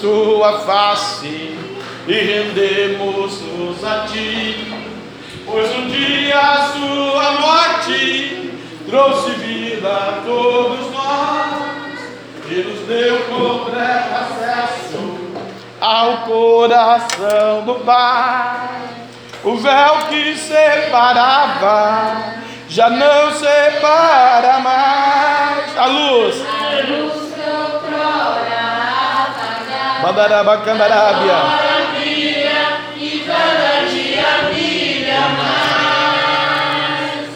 tua face e rendemos-nos a ti, pois um dia a sua morte trouxe vida a todos nós e nos deu completo acesso ao coração do Pai. O véu que separava já não separa mais. A luz Mandarabacandarábia. E cada dia brilha mais.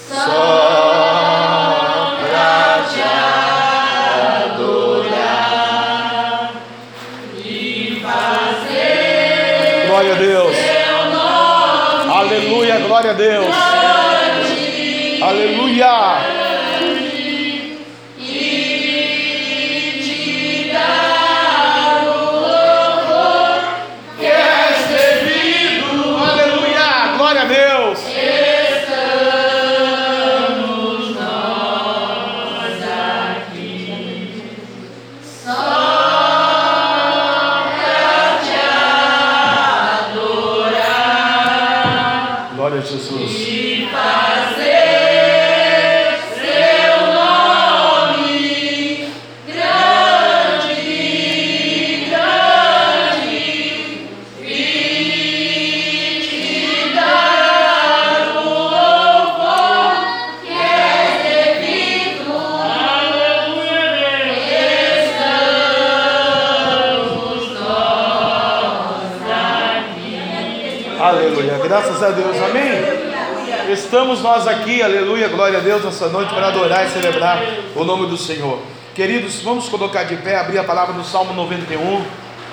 Só pra te adorar e fazer. Glória a Deus. Aleluia, glória a Deus. Estamos nós aqui, aleluia, glória a Deus, nessa noite para adorar e celebrar o nome do Senhor. Queridos, vamos colocar de pé, abrir a palavra no Salmo 91.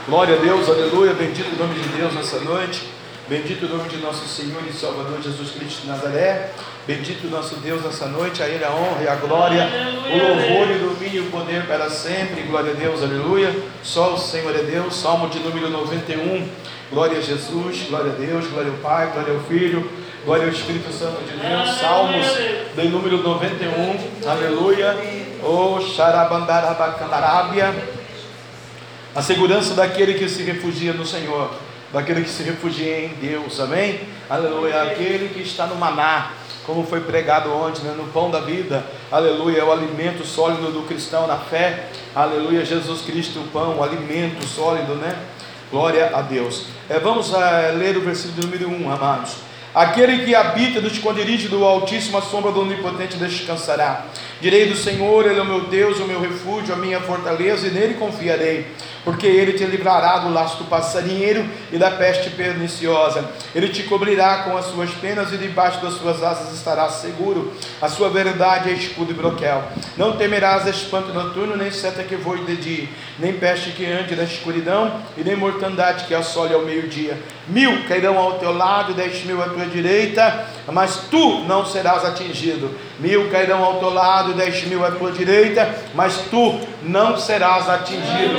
Glória a Deus, aleluia, bendito o nome de Deus nessa noite. Bendito o nome de nosso Senhor e Salvador Jesus Cristo de Nazaré. Bendito o nosso Deus nessa noite, a Ele a honra e a glória, o louvor e o domínio e o poder para sempre. Glória a Deus, aleluia. Só o Senhor é Deus. Salmo de número 91. Glória a Jesus, glória a Deus, glória ao Pai, glória ao Filho, glória ao Espírito Santo de Deus. Salmos de número 91, aleluia. Oh. A segurança daquele que se refugia no Senhor, daquele que se refugia em Deus, amém? Aleluia. Aquele que está no maná, como foi pregado ontem, né? no pão da vida, aleluia, é o alimento sólido do cristão na fé, aleluia, Jesus Cristo, o pão, o alimento sólido, né? Glória a Deus. É, vamos uh, ler o versículo número 1, amados. Aquele que habita no esconderijo do Altíssimo, a sombra do Onipotente descansará. Direi do Senhor, Ele é o meu Deus, o meu refúgio, a minha fortaleza, e nele confiarei porque ele te livrará do laço do passarinheiro e da peste perniciosa. Ele te cobrirá com as suas penas e debaixo das suas asas estarás seguro. A sua verdade é escudo e broquel. Não temerás espanto noturno, nem seta que voe de dia, nem peste que ande na escuridão, e nem mortandade que assole ao meio-dia. Mil cairão ao teu lado, dez mil à tua direita, mas tu não serás atingido. Mil cairão ao teu lado, dez mil à tua direita, mas tu não serás atingido.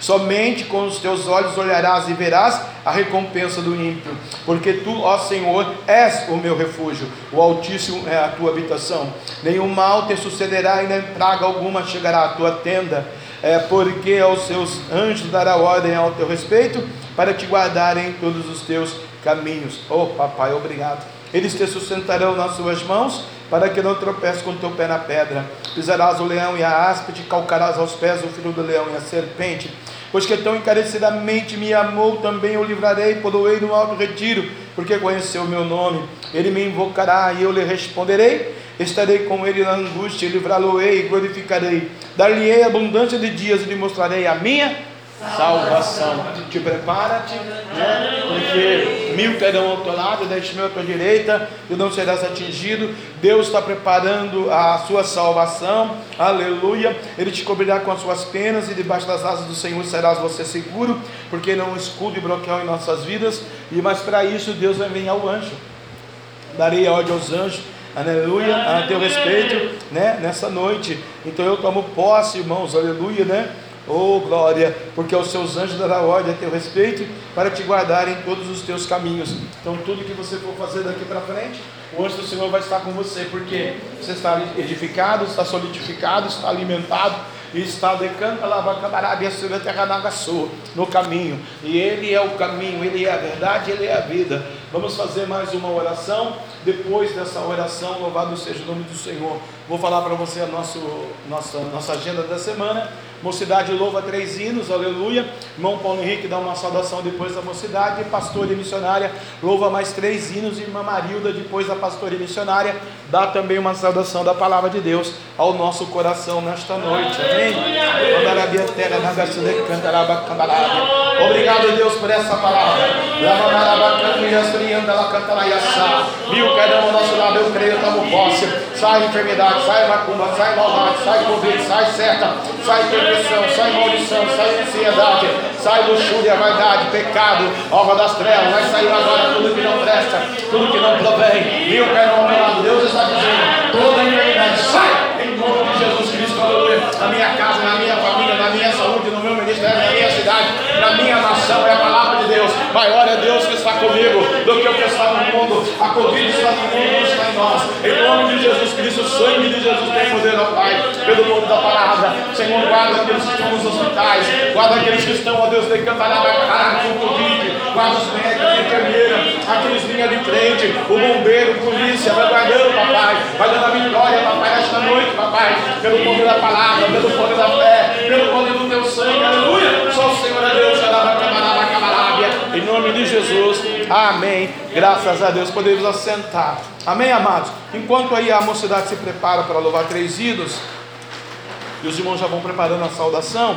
Somente com os teus olhos olharás e verás a recompensa do ímpio, porque tu, ó Senhor, és o meu refúgio, o Altíssimo é a tua habitação. Nenhum mal te sucederá e nem praga alguma chegará à tua tenda, é, porque aos seus anjos dará ordem ao teu respeito para te guardarem em todos os teus caminhos. Oh, papai, obrigado. Eles te sustentarão nas suas mãos para que não tropece com o teu pé na pedra. Pisarás o leão e a áspide, calcarás aos pés o filho do leão e a serpente. Pois que tão encarecidamente me amou, também eu livrarei, poloei no alto retiro, porque conheceu o meu nome. Ele me invocará e eu lhe responderei. Estarei com ele na angústia, livrá-lo-ei e glorificarei. Dar-lhe-ei abundância de dias e lhe mostrarei a minha salvação. Te prepara-te, né? porque mil cairão ao teu lado, dez mil à tua direita, e não serás atingido. Deus está preparando a sua salvação, aleluia. Ele te cobrirá com as suas penas, e debaixo das asas do Senhor serás você seguro, porque não escudo e bloqueio em nossas vidas. E mas para isso Deus vai enviar o anjo. Darei ordem aos anjos aleluia, a teu respeito, né, nessa noite. Então eu tomo posse, irmãos, aleluia, né? Oh glória, porque aos seus anjos dará ordem a teu respeito para te guardar em todos os teus caminhos. Então, tudo que você for fazer daqui para frente, o anjo do Senhor vai estar com você, porque você está edificado, está solidificado, está alimentado, e está decanta no caminho. E Ele é o caminho, Ele é a verdade, Ele é a vida. Vamos fazer mais uma oração. Depois dessa oração, louvado seja o nome do Senhor. Vou falar para você a nosso, nossa, nossa agenda da semana. Mocidade louva três hinos, aleluia. Irmão Paulo Henrique dá uma saudação depois da mocidade. Pastor e missionária louva mais três hinos. Irmã Marilda, depois da pastora e missionária, dá também uma saudação da palavra de Deus ao nosso coração nesta noite. Amém? Obrigado, Deus, por essa palavra. Viu cada um ao nosso lado, eu creio, tomo posse. Sai enfermidade, sai macumba, sai maldade, sai covid, sai seta, sai depressão, sai maldição, sai ansiedade, sai luxúria, vaidade, pecado, obra das trevas, vai sair agora tudo que não presta, tudo que não provém. Viu, Pai, lado, Deus está dizendo, toda a enfermidade sai em nome de Jesus Cristo, aleluia, na minha casa, na minha família, na minha saúde, no meu ministério, na minha cidade, na minha nação, é a palavra de Deus. Maior é Deus que está comigo do que o que está no mundo. A Covid está no mundo, em nome de Jesus Cristo, o sangue de Jesus tem poder, ó Pai, pelo nome da palavra. Senhor, guarda aqueles que estão nos hospitais, guarda aqueles que estão, ó Deus, de Cantarabacá, com Covid, guarda os médicos, a enfermeira, aqueles linha de frente, o bombeiro, polícia, vai guardando, papai, vai dando a vitória, papai, esta noite, papai, pelo poder da palavra, pelo poder da fé, pelo poder do teu sangue, aleluia. Só o Senhor é Deus, em nome de Jesus, amém. Graças a Deus, podemos assentar, amém, amados. Enquanto aí a mocidade se prepara para louvar três ídolos, e os irmãos já vão preparando a saudação.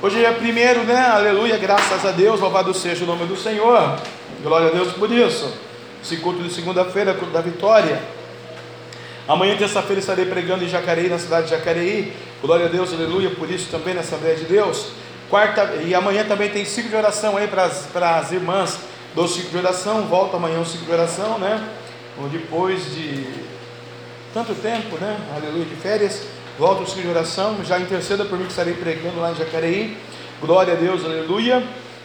Hoje é primeiro, né? Aleluia, graças a Deus, louvado seja o nome do Senhor. Glória a Deus por isso. Esse culto de segunda-feira, culto da vitória. Amanhã, terça-feira, estarei pregando em Jacareí, na cidade de Jacareí. Glória a Deus, aleluia, por isso também na Assembleia de Deus. Quarta, e amanhã também tem ciclo de oração aí para as, para as irmãs do ciclo de oração. Volta amanhã o ciclo de oração, né? Depois de tanto tempo, né? Aleluia, de férias. Volta o ciclo de oração. Já interceda por mim que estarei pregando lá em Jacareí. Glória a Deus, aleluia.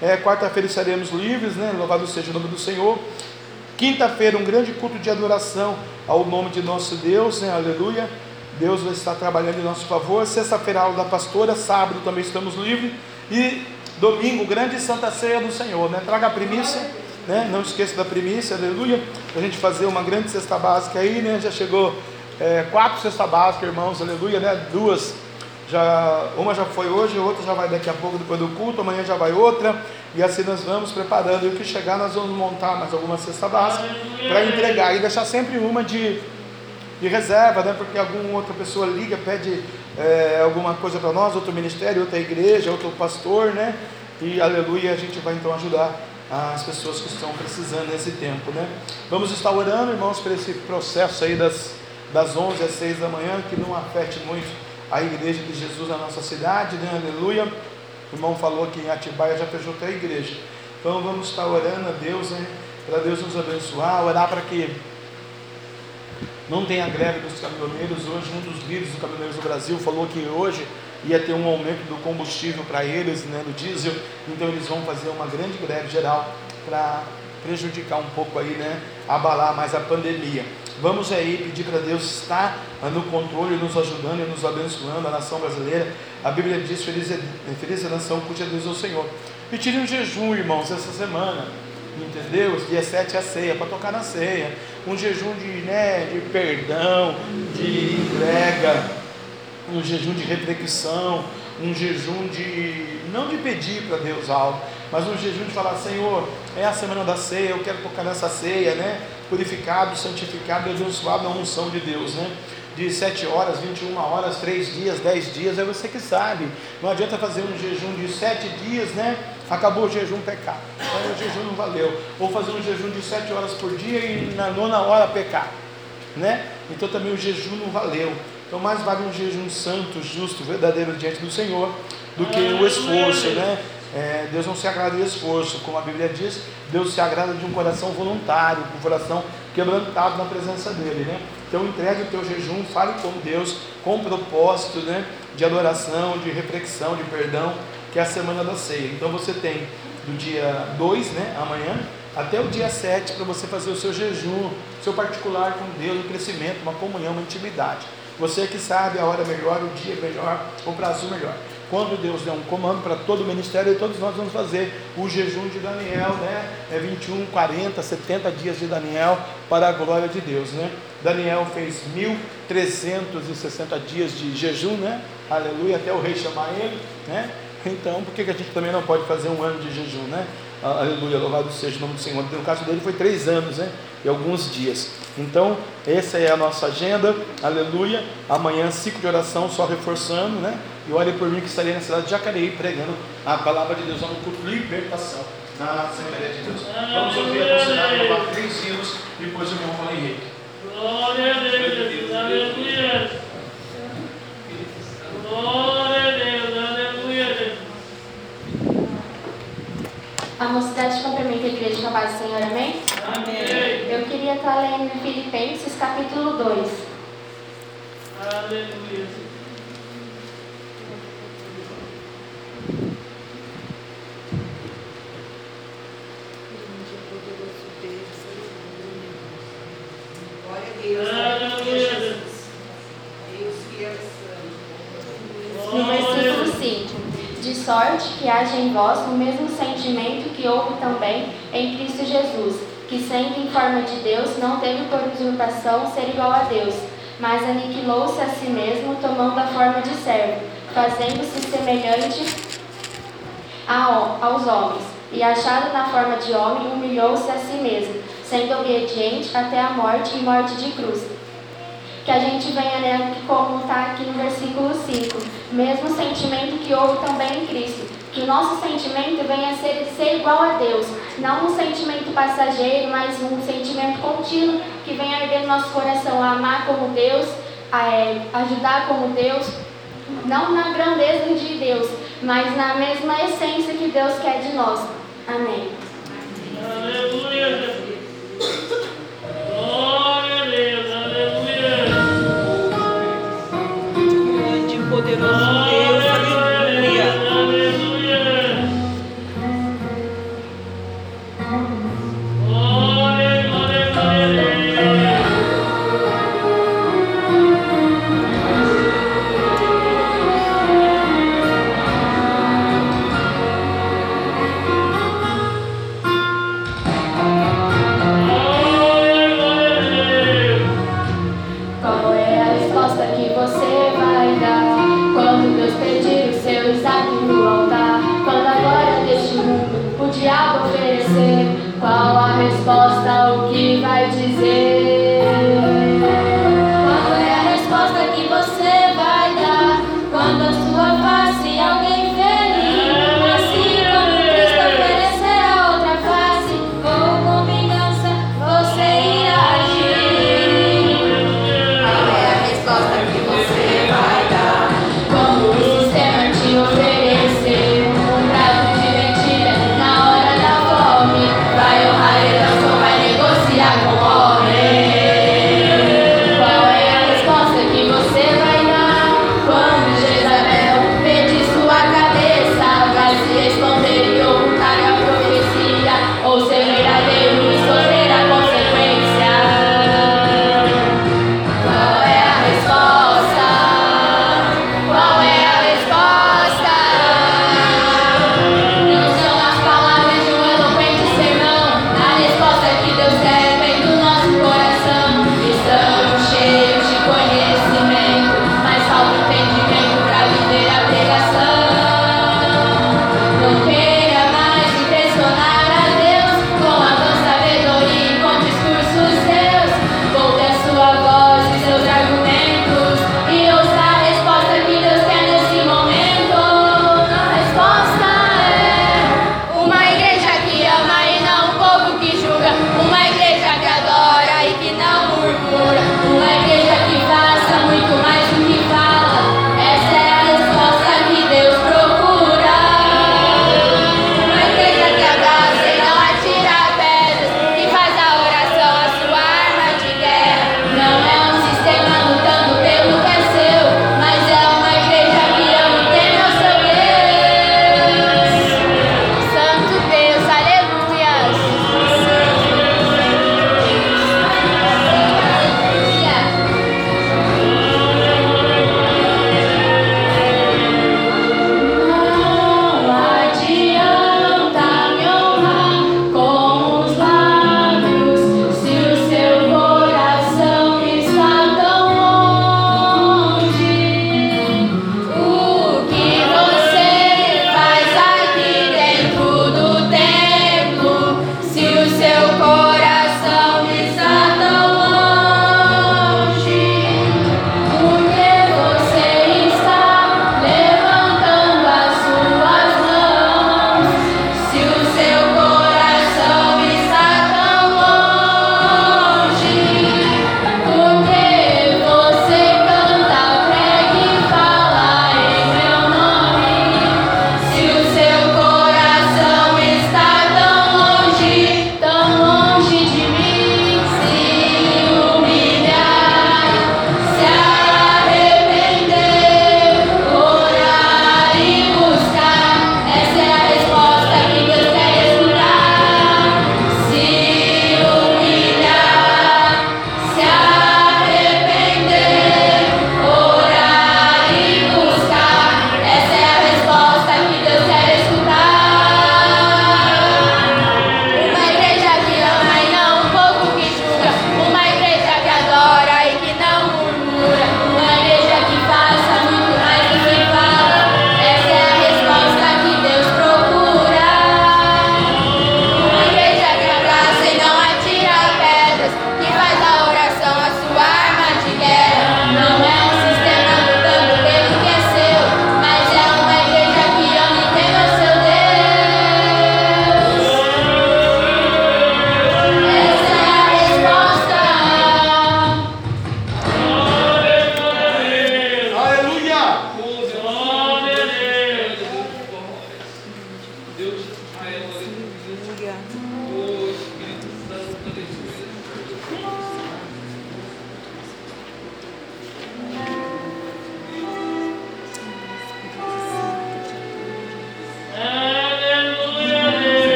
É, Quarta-feira estaremos livres, né? Louvado seja o nome do Senhor. Quinta-feira, um grande culto de adoração ao nome de nosso Deus, né? Aleluia. Deus vai estar trabalhando em nosso favor. Sexta-feira, aula da pastora. Sábado também estamos livres. E domingo, grande Santa Ceia do Senhor. Né? Traga a primícia. Né? Não esqueça da primícia, aleluia. A gente fazer uma grande cesta básica aí. Né? Já chegou é, quatro cestas básicas, irmãos, aleluia. Né? Duas. Já, uma já foi hoje, outra já vai daqui a pouco, depois do culto, amanhã já vai outra, e assim nós vamos preparando. E o que chegar, nós vamos montar mais alguma cesta básica para entregar e deixar sempre uma de de reserva, né? porque alguma outra pessoa liga, pede é, alguma coisa para nós, outro ministério, outra igreja, outro pastor, né? E aleluia, a gente vai então ajudar as pessoas que estão precisando nesse tempo, né? Vamos estar orando, irmãos, por esse processo aí das, das 11 às 6 da manhã, que não afete muito a igreja de Jesus na nossa cidade, né? Aleluia. O irmão falou que em Atibaia já fechou até a igreja. Então vamos estar orando a Deus, né? Para Deus nos abençoar, orar para que não tem a greve dos caminhoneiros. Hoje, um dos líderes dos caminhoneiros do Brasil falou que hoje ia ter um aumento do combustível para eles, né, do diesel. Então, eles vão fazer uma grande greve geral para prejudicar um pouco aí, né, abalar mais a pandemia. Vamos aí pedir para Deus estar no controle, nos ajudando e nos abençoando, a nação brasileira. A Bíblia diz: Feliz é, feliz é a nação, cuide a Deus ao Senhor. E tire um jejum, irmãos, essa semana entendeu? Dia 7 é a ceia, para tocar na ceia. Um jejum de, né, de perdão, de entrega, um jejum de reflexão, um jejum de, não de pedir para Deus algo, mas um jejum de falar, Senhor, é a semana da ceia, eu quero tocar nessa ceia, né? Purificado, santificado abençoado na unção de Deus, né? de 7 horas, 21 horas, 3 dias, 10 dias, é você que sabe. Não adianta fazer um jejum de 7 dias, né? Acabou o jejum pecar. Então o jejum não valeu. Ou fazer um jejum de 7 horas por dia e na nona hora pecar. Né? Então também o jejum não valeu. Então mais vale um jejum santo, justo, verdadeiro diante do Senhor do que o esforço, né? É, Deus não se agrada de esforço, como a Bíblia diz, Deus se agrada de um coração voluntário, um coração quebrantado na presença dele, né? Então entregue o teu jejum, fale com Deus com propósito, né? De adoração, de reflexão, de perdão, que é a semana da ceia. Então você tem do dia 2, né, amanhã, até o dia 7 para você fazer o seu jejum, seu particular com Deus, um crescimento, uma comunhão, uma intimidade. Você que sabe a hora melhor, o dia melhor, o prazo melhor. Quando Deus der um comando para todo o ministério, todos nós vamos fazer o jejum de Daniel, né? É 21, 40, 70 dias de Daniel para a glória de Deus, né? Daniel fez 1360 dias de jejum, né? Aleluia, até o rei chamar ele, né? Então, por que, que a gente também não pode fazer um ano de jejum, né? Aleluia, louvado seja o nome do Senhor. No caso dele foi três anos, né? E alguns dias. Então, essa é a nossa agenda, aleluia. Amanhã, ciclo de oração, só reforçando, né? E olhe por mim que estarei na cidade de Jacareí pregando a palavra de Deus no culto libertação na Assembleia de Deus. Vamos ouvir a considerar louvar três hinos, depois o irmão Paulo Henrique. Glória a Deus, aleluia. Glória a Deus, aleluia. A mocidade cumprimenta a igreja com a paz do Senhor, amém? Amém. Estar lendo em Filipenses capítulo 2. Aleluia. Glória a Deus. Aleluia. Deus que santo. No versículo 5: De sorte que haja em vós o mesmo sentimento que houve também em Cristo Jesus, que sendo em forma de Deus, não teve por usurpação ser igual a Deus, mas aniquilou-se a si mesmo, tomando a forma de servo, fazendo-se semelhante aos homens, e achado na forma de homem, humilhou-se a si mesmo, sendo obediente até a morte e morte de cruz. Que a gente venha né, como está aqui no versículo 5, mesmo sentimento que houve também em Cristo. Que o nosso sentimento venha a ser ser igual a Deus, não um sentimento passageiro, mas um sentimento contínuo que venha arder no nosso coração, a amar como Deus, a, é, ajudar como Deus, não na grandeza de Deus, mas na mesma essência que Deus quer de nós. Amém. Aleluia. Glória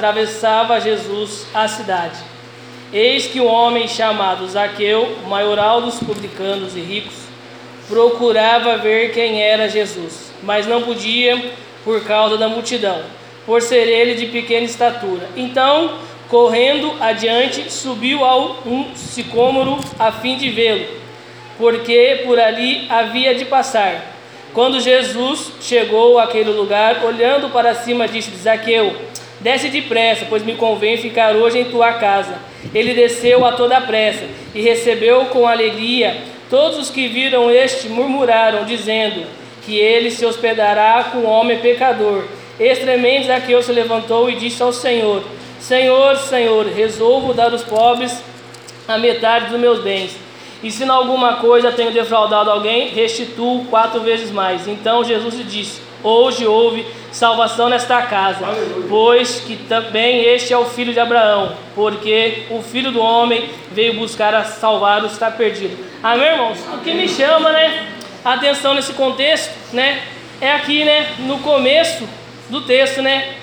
atravessava Jesus a cidade. Eis que um homem chamado Zaqueu, maioral dos publicanos e ricos, procurava ver quem era Jesus, mas não podia por causa da multidão, por ser ele de pequena estatura. Então, correndo adiante, subiu ao um sicômoro a fim de vê-lo, porque por ali havia de passar. Quando Jesus chegou àquele lugar, olhando para cima, disse Zaqueu: desce depressa, pois me convém ficar hoje em tua casa. Ele desceu a toda pressa e recebeu com alegria. Todos os que viram este murmuraram, dizendo que ele se hospedará com um homem pecador. Extremamente Zaqueu se levantou e disse ao Senhor: Senhor, Senhor, resolvo dar aos pobres a metade dos meus bens. E se em alguma coisa tenho defraudado alguém, restituo quatro vezes mais. Então Jesus disse: Hoje houve salvação nesta casa, Aleluia. pois que também este é o filho de Abraão, porque o filho do homem veio buscar a salvar o que está perdido. Amém, irmãos? O que me chama, né, a atenção nesse contexto, né, é aqui, né, no começo do texto, né,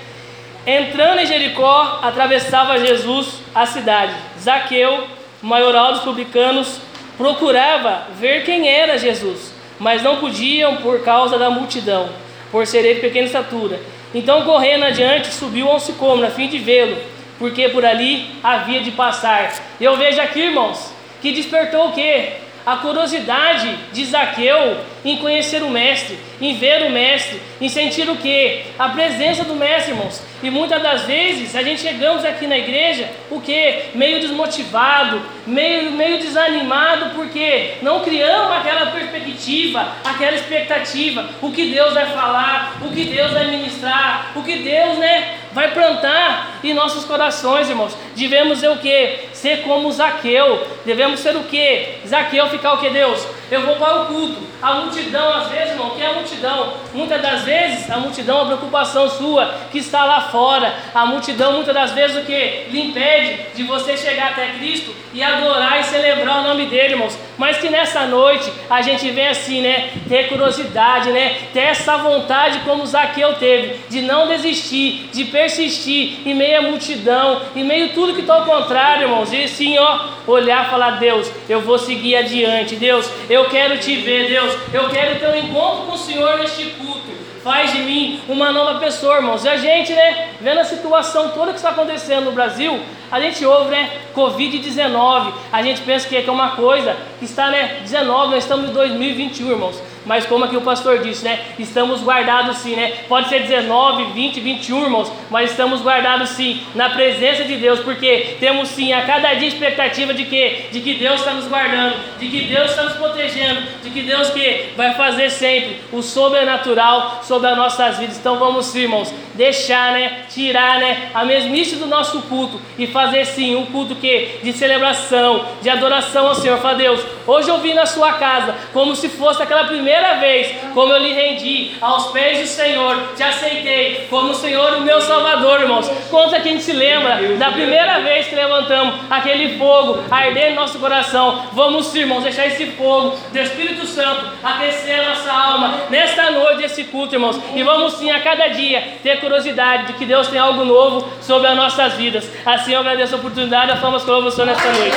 entrando em Jericó, atravessava Jesus a cidade. Zaqueu, maioral dos publicanos, procurava ver quem era Jesus, mas não podiam por causa da multidão, por ser ele pequena estatura. Então, correndo adiante, subiu a um sicômoro a fim de vê-lo, porque por ali havia de passar. Eu vejo aqui, irmãos, que despertou o quê? A curiosidade de Zaqueu em conhecer o Mestre, em ver o Mestre, em sentir o que? A presença do Mestre, irmãos. E muitas das vezes a gente chegamos aqui na igreja, o que? Meio desmotivado, meio, meio desanimado, porque não criamos aquela perspectiva, aquela expectativa, o que Deus vai falar, o que Deus vai ministrar, o que Deus, né, vai plantar em nossos corações, irmãos. Devemos ser o que? Ser como Zaqueu. Devemos ser o que? Zaqueu ficar o que, Deus? Eu vou para o culto. A multidão, às vezes, irmão, que é a multidão? Muitas das vezes, a multidão é a preocupação sua que está lá fora. A multidão, muitas das vezes, o que? Lhe impede de você chegar até Cristo e adorar e celebrar o nome dele, irmãos. Mas que nessa noite a gente vem assim, né? Ter curiosidade, né? Ter essa vontade como Zaqueu teve, de não desistir, de persistir em meio à multidão, em meio a tudo que está ao contrário, irmãos. E sim, ó, olhar e falar: Deus, eu vou seguir adiante. Deus, eu quero te ver, Deus. Eu quero ter um encontro com o Senhor neste culto. Faz de mim uma nova pessoa, irmãos. E a gente, né, vendo a situação toda que está acontecendo no Brasil, a gente ouve, né, Covid-19. A gente pensa que é uma coisa que está, né, 19, nós estamos em 2021, irmãos. Mas como aqui o pastor disse, né? Estamos guardados sim, né? Pode ser 19, 20, 21, irmãos, mas estamos guardados sim na presença de Deus, porque temos sim a cada dia expectativa de que de que Deus está nos guardando, de que Deus está nos protegendo, de que Deus que vai fazer sempre o sobrenatural sobre as nossas vidas. Então vamos sim, irmãos, deixar, né, tirar, né, a mesmice do nosso culto e fazer sim um culto que de celebração, de adoração ao Senhor. Fala Deus, hoje eu vim na sua casa como se fosse aquela primeira primeira vez, como eu lhe rendi aos pés do Senhor, te aceitei como o Senhor o meu Salvador, irmãos. Conta que a gente se lembra da primeira vez que levantamos aquele fogo arder no nosso coração. Vamos, irmãos, deixar esse fogo do Espírito Santo aquecer a nossa alma nesta noite, esse culto, irmãos. E vamos sim a cada dia ter curiosidade de que Deus tem algo novo sobre as nossas vidas. Assim eu agradeço a oportunidade, a fama que eu nesta noite.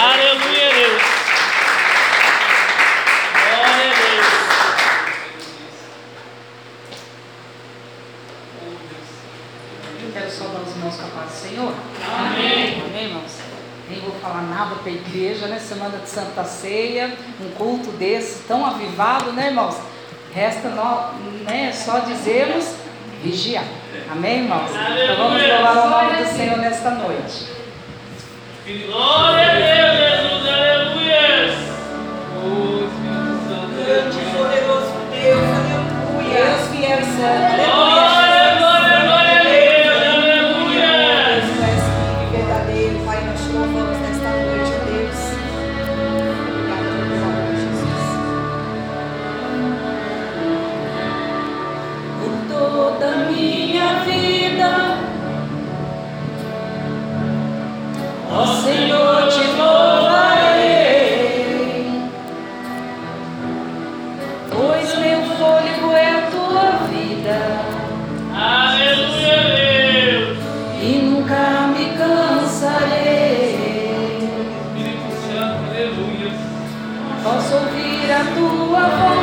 Aleluia, Deus. Falar nada para a igreja, né? Semana de Santa Ceia, um culto desse tão avivado, né, irmãos? Resta nós, né, só dizermos vigiar. Amém, irmãos? Então vamos louvar o nome do Senhor nesta noite. Glória a Deus, Jesus, aleluia. Grande e poderoso Deus, aleluia. Deus fiel e santo, aleluia. tua voz.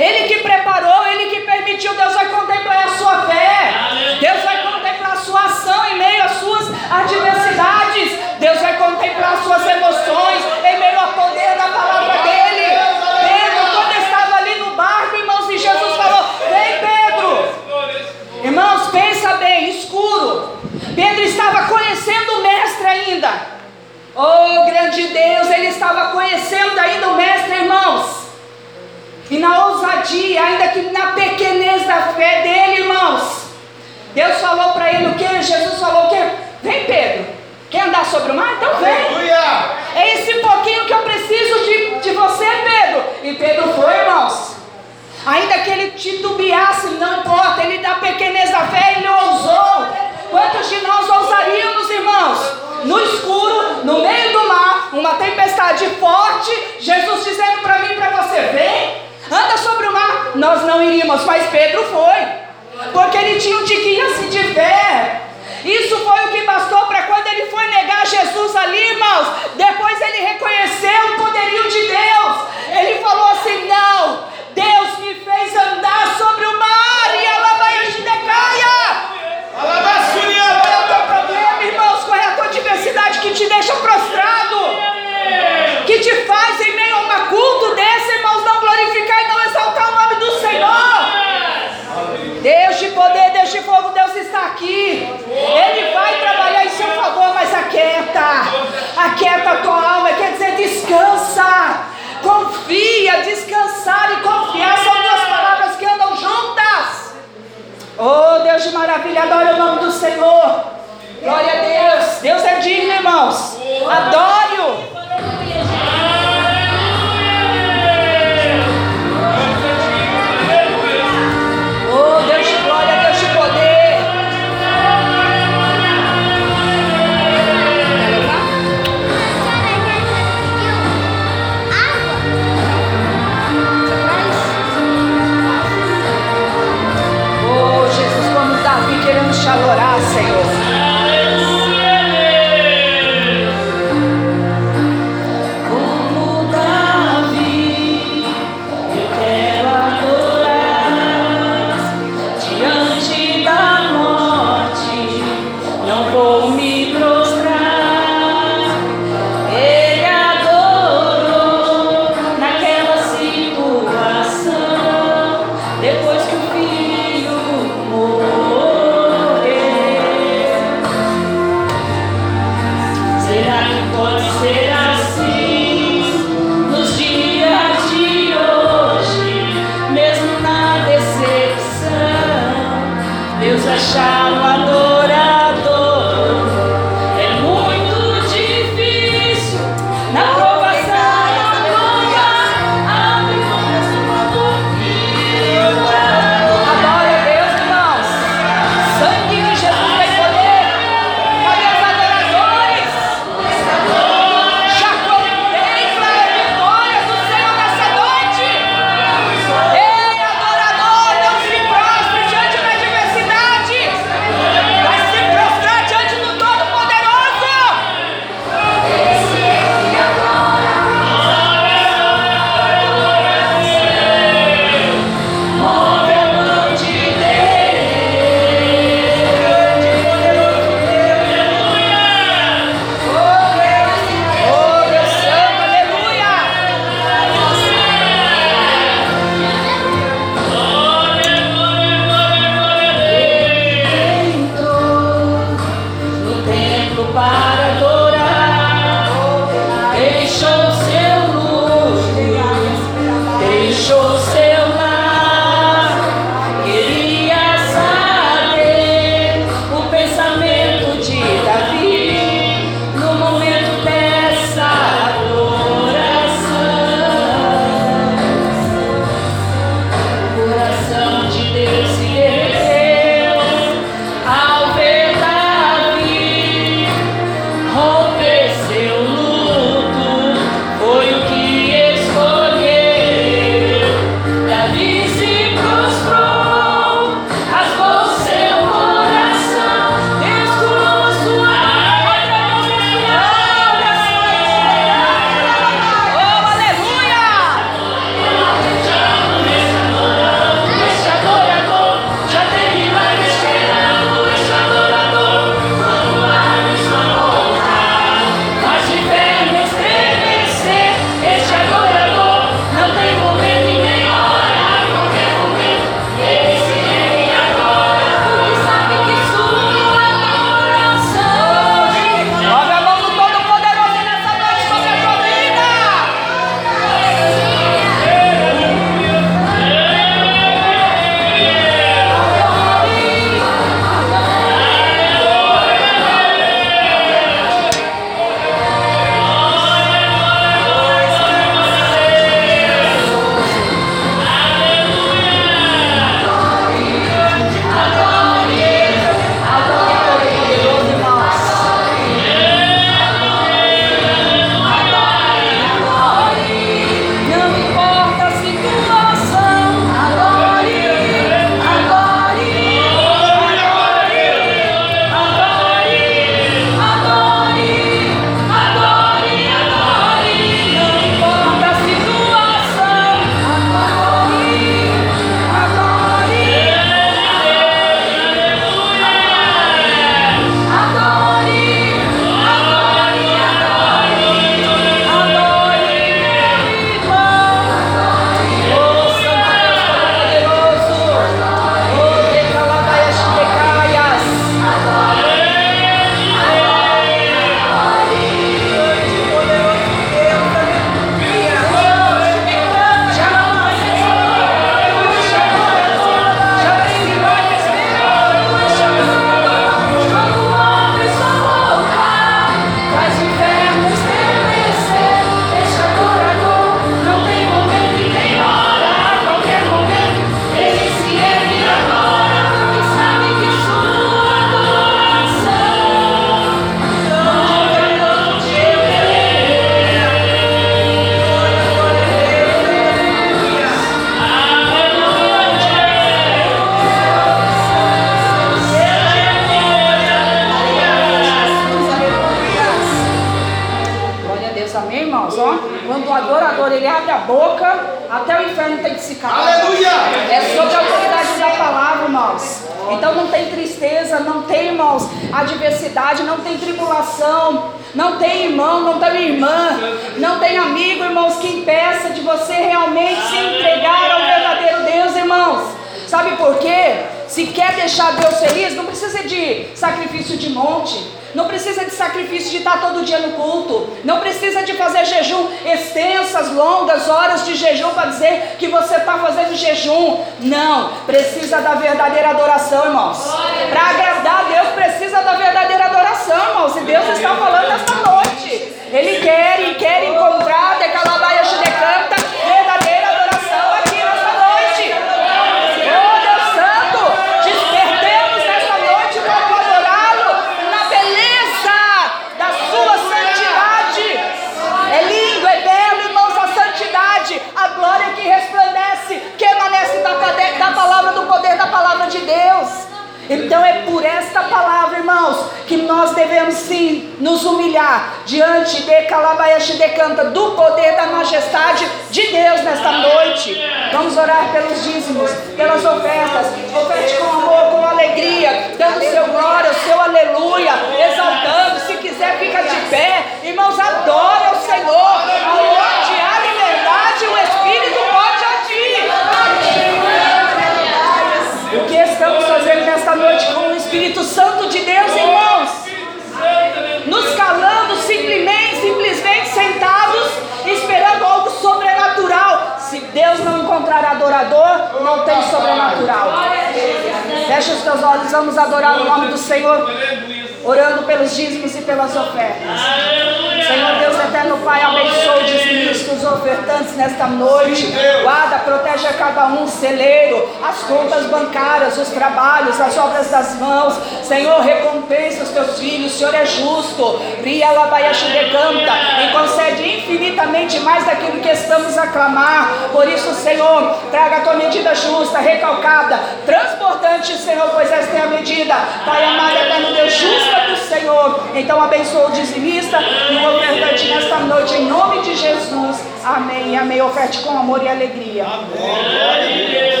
precisa clamar. Por isso, Senhor, traga a tua medida justa, recalcada, transportante Senhor, pois esta é a medida. Pai amado, é eterno Deus, justa do Senhor. Então abençoa o dizimista e o ofertante nesta noite, em nome de Jesus. Amém. Amém. Oferte com amor e alegria. Amém.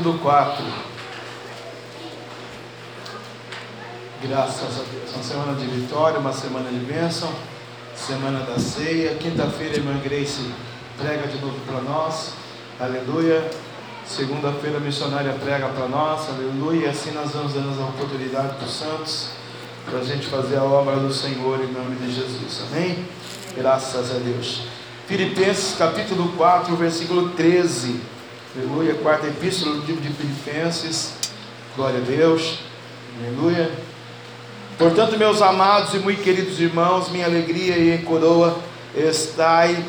Capítulo 4. Graças a Deus. Uma semana de vitória, uma semana de bênção, semana da ceia. Quinta-feira, irmã Grace prega de novo para nós. Aleluia. Segunda-feira, a missionária prega para nós. Aleluia. E assim nós vamos dando a oportunidade para os santos, para a gente fazer a obra do Senhor em nome de Jesus. Amém? Graças a Deus. Filipenses capítulo 4, versículo 13. Aleluia. Quarta epístola do livro de Filipenses. Glória a Deus. Aleluia. Portanto, meus amados e muito queridos irmãos, minha alegria e coroa, estai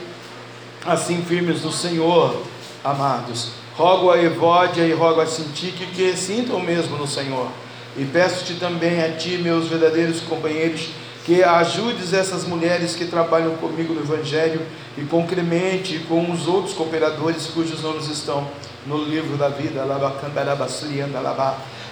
assim firmes no Senhor, amados. Rogo a Evódia e rogo a Sintique que sintam mesmo no Senhor. E peço-te também a ti, meus verdadeiros companheiros, que ajudes essas mulheres que trabalham comigo no Evangelho e com Clemente e com os outros cooperadores cujos nomes estão no livro da vida.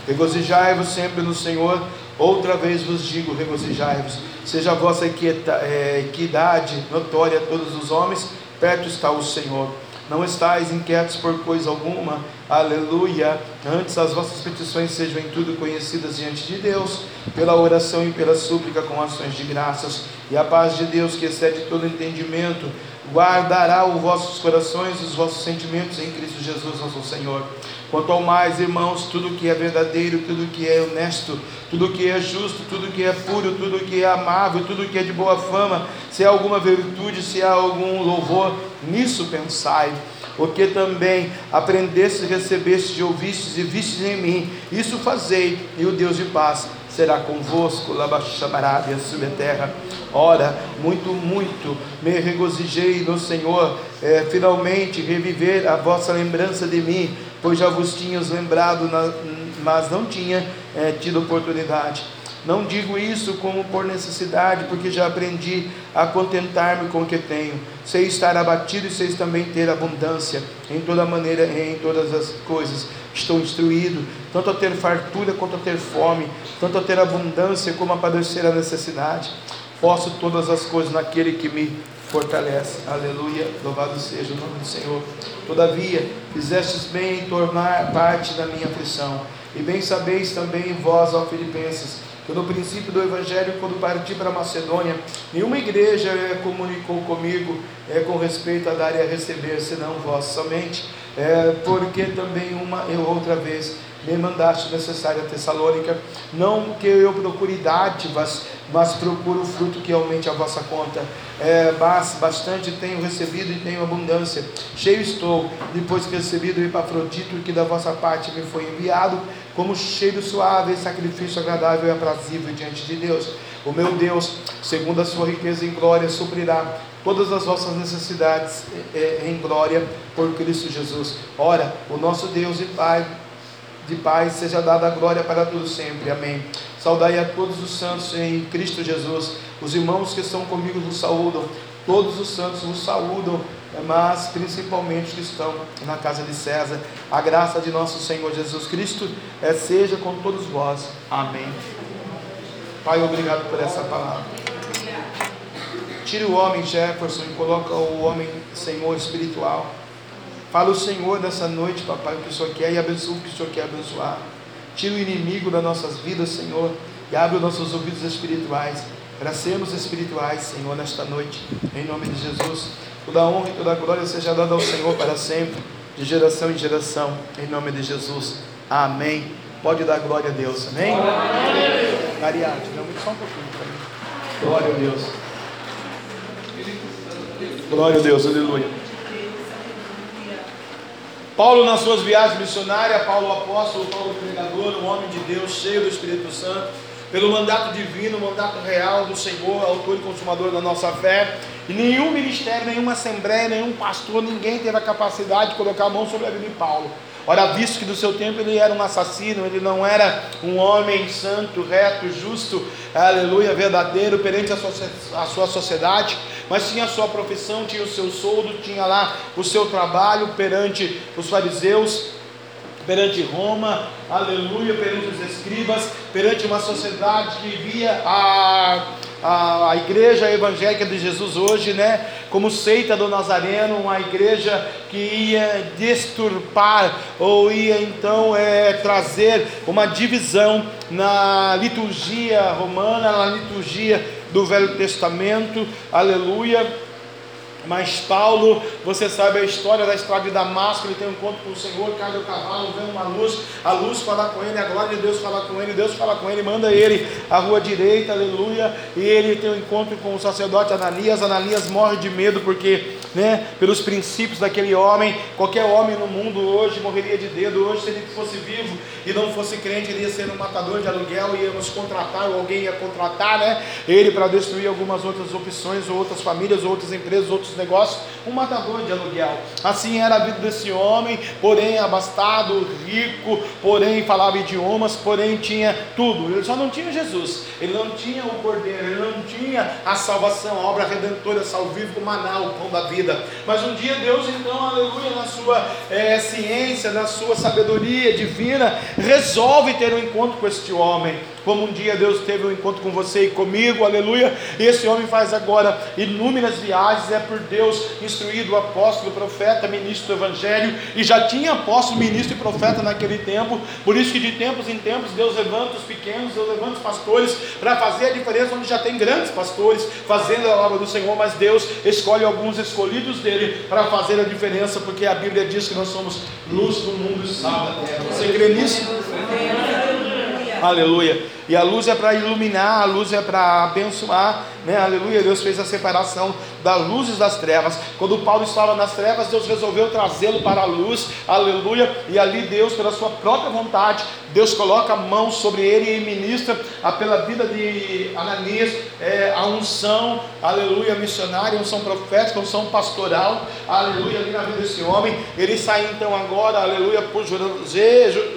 Regozijai-vos sempre no Senhor. Outra vez vos digo, regozijai-vos. Seja a vossa é, equidade notória a todos os homens, perto está o Senhor. Não estáis inquietos por coisa alguma, aleluia. Antes as vossas petições sejam em tudo conhecidas diante de Deus, pela oração e pela súplica com ações de graças. E a paz de Deus, que excede todo entendimento, guardará os vossos corações e os vossos sentimentos em Cristo Jesus, nosso Senhor. Quanto ao mais, irmãos, tudo que é verdadeiro, tudo que é honesto, tudo que é justo, tudo que é puro, tudo que é amável, tudo que é de boa fama, se há alguma virtude, se há algum louvor, nisso pensai. Porque também aprendestes, recebestes e ouvistes e vistes em mim, isso fazei, e o Deus de paz será convosco, Labaxamarábia, sobre a terra. Ora, muito, muito me regozijei no Senhor, é, finalmente reviver a vossa lembrança de mim, pois já vos tinhas lembrado, na, mas não tinha é, tido oportunidade. Não digo isso como por necessidade, porque já aprendi a contentar-me com o que tenho. Sei estar abatido e sei também ter abundância em toda maneira e em todas as coisas. Estou instruído, tanto a ter fartura quanto a ter fome, tanto a ter abundância como a padecer a necessidade. Posso todas as coisas naquele que me fortalece. Aleluia. Louvado seja o nome do Senhor. Todavia, fizestes bem em tornar parte da minha aflição. E bem sabeis também vós, ó Filipenses, que no princípio do Evangelho, quando parti para a Macedônia, nenhuma igreja é, comunicou comigo é, com respeito a dar e a receber, senão vós somente, é, porque também uma e outra vez me mandaste necessária Tessalônica, não que eu procure dádivas, mas procuro o fruto que aumente a vossa conta. É, bastante tenho recebido e tenho abundância. Cheio estou, depois que recebido o Epafrodito, que da vossa parte me foi enviado, como cheiro suave, sacrifício agradável e aprazível diante de Deus. O meu Deus, segundo a sua riqueza em glória, suprirá todas as vossas necessidades é, em glória por Cristo Jesus. Ora, o nosso Deus e Pai de paz seja dada a glória para todos sempre. Amém. Saudai a todos os santos em Cristo Jesus. Os irmãos que estão comigo vos saúdam. Todos os santos vos saúdam, mas principalmente que estão na casa de César. A graça de nosso Senhor Jesus Cristo é, seja com todos vós. Amém. Pai, obrigado por essa palavra. Tire o homem Jefferson e coloca o homem Senhor espiritual. Fala o Senhor nessa noite, papai, o que o Senhor quer e abençoa o que o Senhor quer abençoar. Tira o inimigo das nossas vidas, Senhor, e abre os nossos ouvidos espirituais, para sermos espirituais, Senhor, nesta noite, em nome de Jesus. Toda honra e toda glória seja dada ao Senhor para sempre, de geração em geração, em nome de Jesus. Amém. Pode dar glória a Deus, amém? Não, só um pouquinho para. Glória a Deus. Glória a Deus, aleluia. Paulo, nas suas viagens missionárias, Paulo apóstolo, Paulo pregador, um homem de Deus, cheio do Espírito Santo, pelo mandato divino, mandato real do Senhor, autor e consumador da nossa fé, E nenhum ministério, nenhuma assembleia, nenhum pastor, ninguém teve a capacidade de colocar a mão sobre a vida de Paulo. Ora, visto que do seu tempo ele era um assassino, ele não era um homem santo, reto, justo, aleluia, verdadeiro perante a sua, a sua sociedade, mas tinha a sua profissão, tinha o seu soldo, tinha lá o seu trabalho perante os fariseus, perante Roma, aleluia, perante os escribas, perante uma sociedade que via a, a, a igreja evangélica de Jesus hoje, né, como seita do Nazareno, uma igreja que ia desturpar ou ia então é, trazer uma divisão na liturgia romana, na liturgia do Velho Testamento, aleluia mas Paulo, você sabe a história da estrada de Damasco, ele tem um encontro com o Senhor, cai do cavalo, vê uma luz, a luz fala com ele, a glória de Deus fala com ele, Deus fala com ele, manda ele à rua direita, aleluia, e ele tem um encontro com o sacerdote Ananias, Ananias morre de medo porque, né, pelos princípios daquele homem, qualquer homem no mundo hoje morreria de dedo, hoje se ele fosse vivo e não fosse crente, ele ia ser um matador de aluguel, íamos contratar, ou alguém ia contratar, né, ele para destruir algumas outras opções, ou outras famílias, ou outras empresas, outros negócios, um matador de aluguel. Assim era a vida desse homem, porém abastado, rico, porém falava idiomas, porém tinha tudo. Ele só não tinha Jesus, ele não tinha o Cordeiro, ele não tinha a salvação, a obra redentora, salvífico, maná, o pão da vida. Mas um dia Deus, então, aleluia, na sua é, ciência, na sua sabedoria divina, resolve ter um encontro com este homem como um dia Deus teve um encontro com você e comigo, aleluia. E esse homem faz agora inúmeras viagens, é por Deus instruído, apóstolo, profeta, ministro do evangelho, e já tinha apóstolo, ministro e profeta naquele tempo, por isso que de tempos em tempos Deus levanta os pequenos, Deus levanta os pastores para fazer a diferença onde já tem grandes pastores fazendo a obra do Senhor, mas Deus escolhe alguns escolhidos dele para fazer a diferença, porque a Bíblia diz que nós somos luz do mundo e sal da terra. Você crê nisso? Aleluia. E a luz é para iluminar, a luz é para abençoar, né? Aleluia. Deus fez a separação das luzes das trevas. Quando Paulo estava nas trevas, Deus resolveu trazê-lo para a luz, aleluia. E ali Deus, pela sua própria vontade, Deus coloca a mão sobre ele e ministra pela vida de Ananias é, a unção, aleluia, missionária, unção profética, unção pastoral, aleluia, ali na vida desse homem. Ele sai então agora, aleluia, por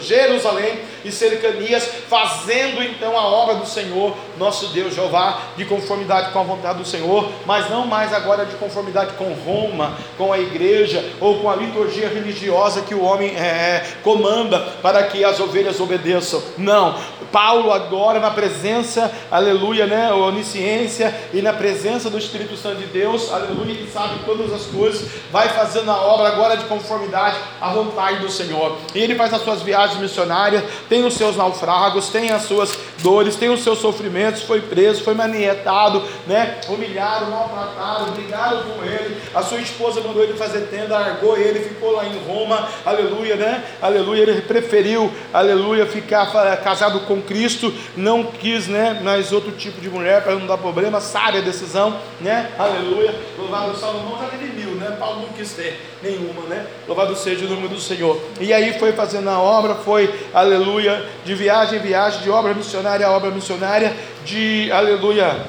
Jerusalém e cercanias, fazendo então a obra do Senhor, nosso Deus Jeová, de conformidade com a vontade do Senhor, mas não mais agora de conformidade com Roma, com a igreja ou com a liturgia religiosa que o homem é, comanda para que as ovelhas obedeçam. Não, Paulo agora na presença, aleluia, né, onisciência e na presença do Espírito Santo de Deus, aleluia, que sabe todas as coisas, vai fazendo a obra agora de conformidade à vontade do Senhor. E ele faz as suas viagens missionárias, tem os seus naufragos, tem as suas dores, tem os seus sofrimentos, foi preso, foi manietado, né, humilhado, maltratado, brigaram com ele, a sua esposa mandou ele fazer tenda, largou ele, ficou lá em Roma, aleluia, né, aleluia, ele preferiu, aleluia, ficar casado com Cristo, não quis, né, mais outro tipo de mulher para não dar problema, sabe a decisão, né, aleluia, louvado Salomão já teve mil, né, Paulo não quis ter nenhuma, né, louvado seja o nome do Senhor, e aí foi fazendo a obra, foi, aleluia, de viagem em viagem, de obra missionária a obra missionária, de, aleluia,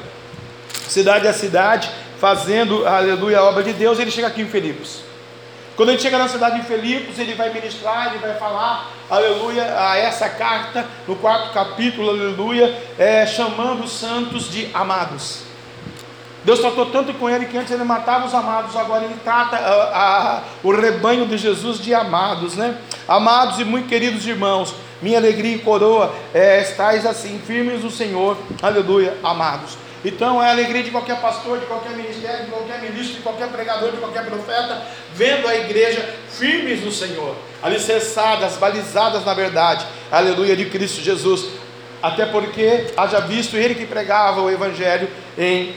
cidade a cidade, fazendo, aleluia, a obra de Deus, ele chega aqui em Filipos, quando ele chega na cidade de Filipos, ele vai ministrar, ele vai falar, aleluia, a essa carta, no quarto capítulo, aleluia, é, chamando os santos de amados. Deus tratou tanto com ele que antes ele matava os amados, agora ele trata a, a, o rebanho de Jesus de amados, né? Amados e muito queridos irmãos, minha alegria e coroa é, estáis assim, firmes no Senhor, aleluia, amados. Então é a alegria de qualquer pastor, de qualquer ministério, de qualquer ministro, de qualquer pregador, de qualquer profeta, vendo a igreja firmes no Senhor, alicerçadas, balizadas na verdade, aleluia, de Cristo Jesus. Até porque haja visto ele que pregava o evangelho em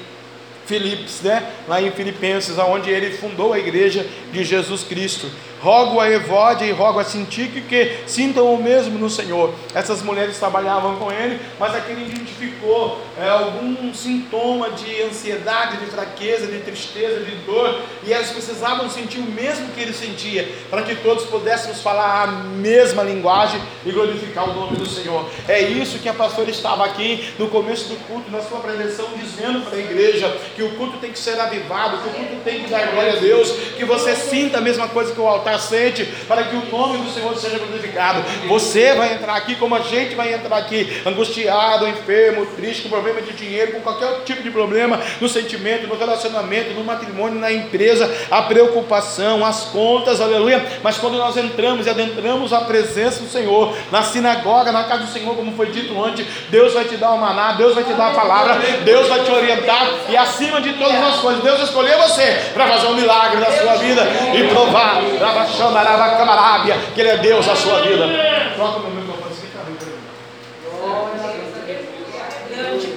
Filipos, né? lá em Filipenses, onde ele fundou a igreja de Jesus Cristo. Rogo a Evódia e rogo a Sintique que sintam o mesmo no Senhor. Essas mulheres trabalhavam com ele, mas aquele identificou é, algum sintoma de ansiedade, de fraqueza, de tristeza, de dor, e elas precisavam sentir o mesmo que ele sentia, para que todos pudéssemos falar a mesma linguagem e glorificar o nome do Senhor. É isso que a pastora estava aqui no começo do culto, na sua prevenção, dizendo para a igreja que o culto tem que ser avivado, que o culto tem que dar glória a Deus, que você sinta a mesma coisa que o altar sente, para que o nome do Senhor seja glorificado. Você vai entrar aqui como a gente vai entrar aqui, angustiado, enfermo, triste, com problema de dinheiro, com qualquer tipo de problema no sentimento, no relacionamento, no matrimônio, na empresa, a preocupação, as contas, aleluia. Mas quando nós entramos e adentramos a presença do Senhor, na sinagoga, na casa do Senhor, como foi dito antes, Deus vai te dar o maná, Deus vai te dar a palavra, Deus vai te orientar, e acima de todas as coisas, Deus escolheu você para fazer um milagre na sua vida e provar, que Ele é Deus na sua vida.